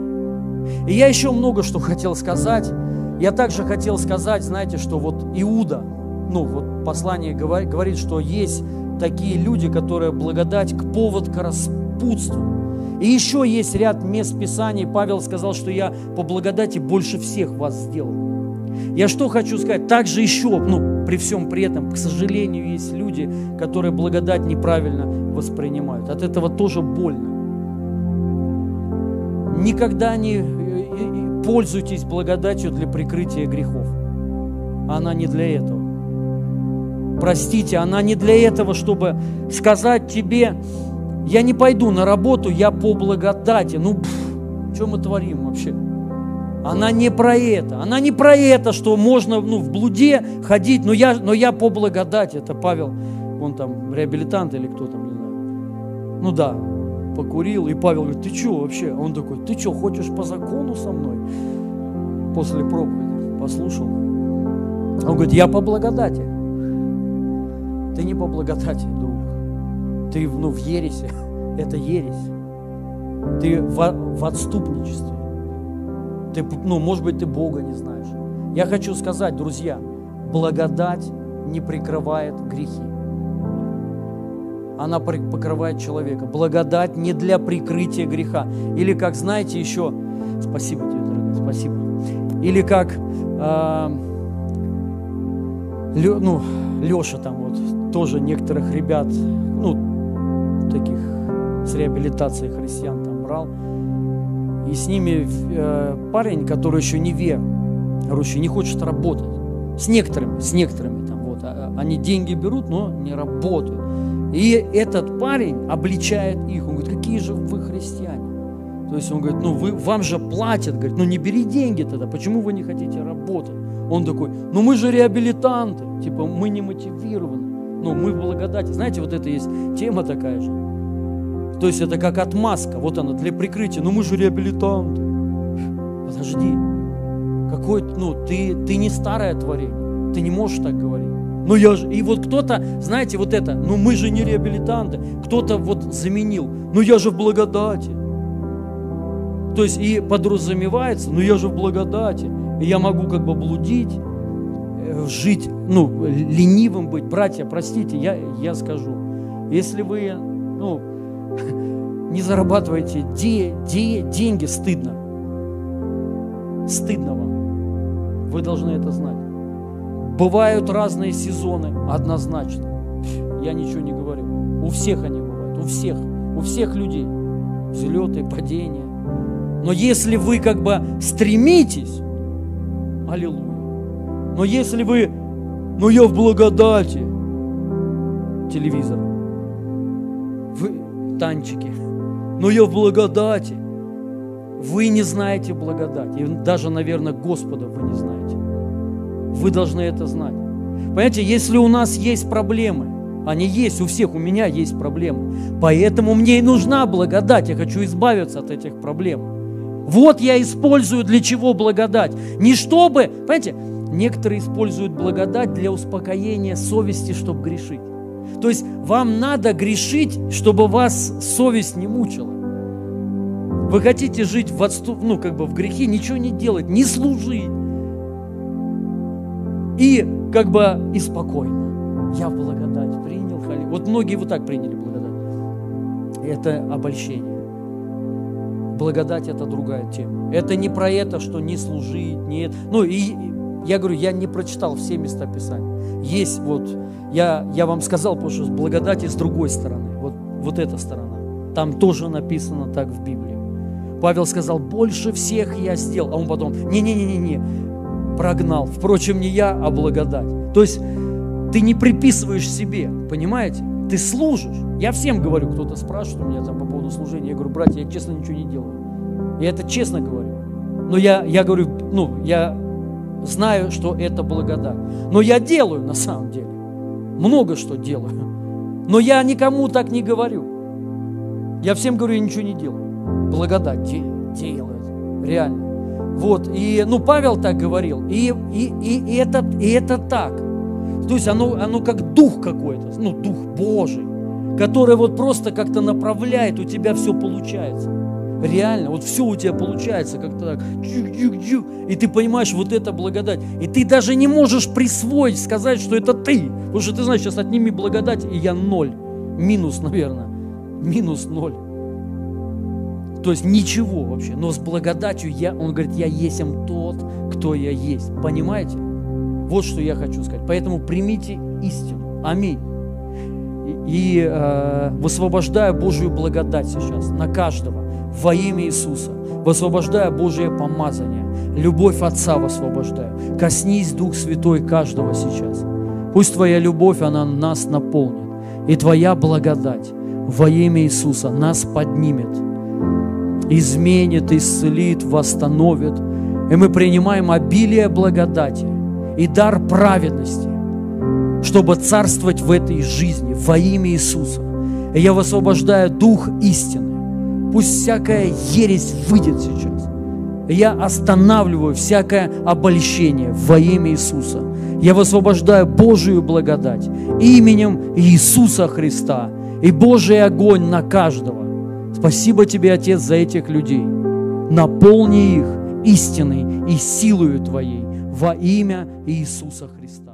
И я еще много что хотел сказать. Я также хотел сказать, знаете, что вот Иуда, ну вот послание говорит, что есть такие люди, которые благодать к повод к распутству. И еще есть ряд мест Писаний. Павел сказал, что я по благодати больше всех вас сделал. Я что хочу сказать? Также еще, ну, при всем при этом, к сожалению, есть люди, которые благодать неправильно воспринимают. От этого тоже больно. Никогда не э, э, пользуйтесь благодатью для прикрытия грехов. Она не для этого. Простите, она не для этого, чтобы сказать тебе, я не пойду на работу, я по благодати. Ну, что мы творим вообще? Она не про это. Она не про это, что можно ну, в блуде ходить, но я, но я по благодати. Это Павел, он там реабилитант или кто там, не знаю. Ну да, покурил, и Павел говорит, ты что вообще? Он такой, ты что, хочешь по закону со мной? После проповеди послушал. Он говорит, я по благодати. Ты не по благодати, друг ты ну, в ересе, (laughs) это ересь. Ты в, в отступничестве. Ты, ну, может быть, ты Бога не знаешь. Я хочу сказать, друзья, благодать не прикрывает грехи. Она покрывает человека. Благодать не для прикрытия греха. Или как, знаете, еще... Спасибо тебе, дорогая, спасибо. Или как... Э, Лё, ну, Леша там вот, тоже некоторых ребят, ну, таких с реабилитацией христиан там брал. И с ними э, парень, который еще не вер, короче, не хочет работать. С некоторыми, с некоторыми там вот. А, они деньги берут, но не работают. И этот парень обличает их. Он говорит, какие же вы христиане? То есть он говорит, ну вы, вам же платят. Говорит, ну не бери деньги тогда, почему вы не хотите работать? Он такой, ну мы же реабилитанты, типа мы не мотивированы. Ну, мы в благодати. Знаете, вот это есть тема такая же. То есть это как отмазка, вот она, для прикрытия. Ну мы же реабилитанты. Подожди. Какой, ну, ты, ты не старое творение. Ты не можешь так говорить. Ну я же, и вот кто-то, знаете, вот это, ну мы же не реабилитанты. Кто-то вот заменил, ну я же в благодати. То есть и подразумевается, ну я же в благодати. И я могу как бы блудить, жить, ну, ленивым быть. Братья, простите, я, я скажу. Если вы, ну, (laughs) не зарабатываете де, де, деньги, стыдно. стыдно вам. Вы должны это знать. Бывают разные сезоны, однозначно. Я ничего не говорю. У всех они бывают, у всех, у всех людей. Взлеты, падения. Но если вы как бы стремитесь, аллилуйя. Но если вы, ну я в благодати, телевизор, вы танчики, но я в благодати, вы не знаете благодать. И даже, наверное, Господа вы не знаете. Вы должны это знать. Понимаете, если у нас есть проблемы, они есть у всех, у меня есть проблемы. Поэтому мне и нужна благодать. Я хочу избавиться от этих проблем. Вот я использую для чего благодать. Не чтобы, понимаете, некоторые используют благодать для успокоения совести, чтобы грешить. То есть вам надо грешить, чтобы вас совесть не мучила. Вы хотите жить в отступ, ну, как бы в грехе, ничего не делать, не служить. И как бы и спокойно. Я благодать принял. Вот многие вот так приняли благодать. Это обольщение. Благодать это другая тема. Это не про это, что не служить, нет. Ну и я говорю, я не прочитал все места Писания. Есть вот, я, я вам сказал, потому что благодать с другой стороны. Вот, вот эта сторона. Там тоже написано так в Библии. Павел сказал, больше всех я сделал. А он потом, не-не-не-не, прогнал. Впрочем, не я, а благодать. То есть ты не приписываешь себе, понимаете? Ты служишь. Я всем говорю, кто-то спрашивает у меня там по поводу служения. Я говорю, братья, я честно ничего не делаю. Я это честно говорю. Но я, я говорю, ну, я знаю, что это благодать. Но я делаю на самом деле. Много что делаю. Но я никому так не говорю. Я всем говорю, я ничего не делаю благодать делает. Реально. Вот, и, ну, Павел так говорил, и, и, и, и, это, и это так. То есть оно, оно как дух какой-то, ну, дух Божий, который вот просто как-то направляет, у тебя все получается. Реально, вот все у тебя получается как-то так, и ты понимаешь, вот это благодать. И ты даже не можешь присвоить, сказать, что это ты. Потому что ты знаешь, сейчас отними благодать, и я ноль. Минус, наверное. Минус ноль. То есть ничего вообще. Но с благодатью я, он говорит, я есть тот, кто я есть. Понимаете? Вот что я хочу сказать. Поэтому примите истину. Аминь. И, и э, высвобождаю Божью благодать сейчас на каждого во имя Иисуса. Высвобождаю Божье помазание. Любовь Отца высвобождаю. Коснись Дух Святой каждого сейчас. Пусть Твоя любовь, она нас наполнит. И Твоя благодать во имя Иисуса нас поднимет изменит, исцелит, восстановит. И мы принимаем обилие благодати и дар праведности, чтобы царствовать в этой жизни во имя Иисуса. И я высвобождаю дух истины. Пусть всякая ересь выйдет сейчас. Я останавливаю всякое обольщение во имя Иисуса. Я высвобождаю Божию благодать именем Иисуса Христа и Божий огонь на каждого Спасибо Тебе, Отец, за этих людей. Наполни их истиной и силою Твоей во имя Иисуса Христа.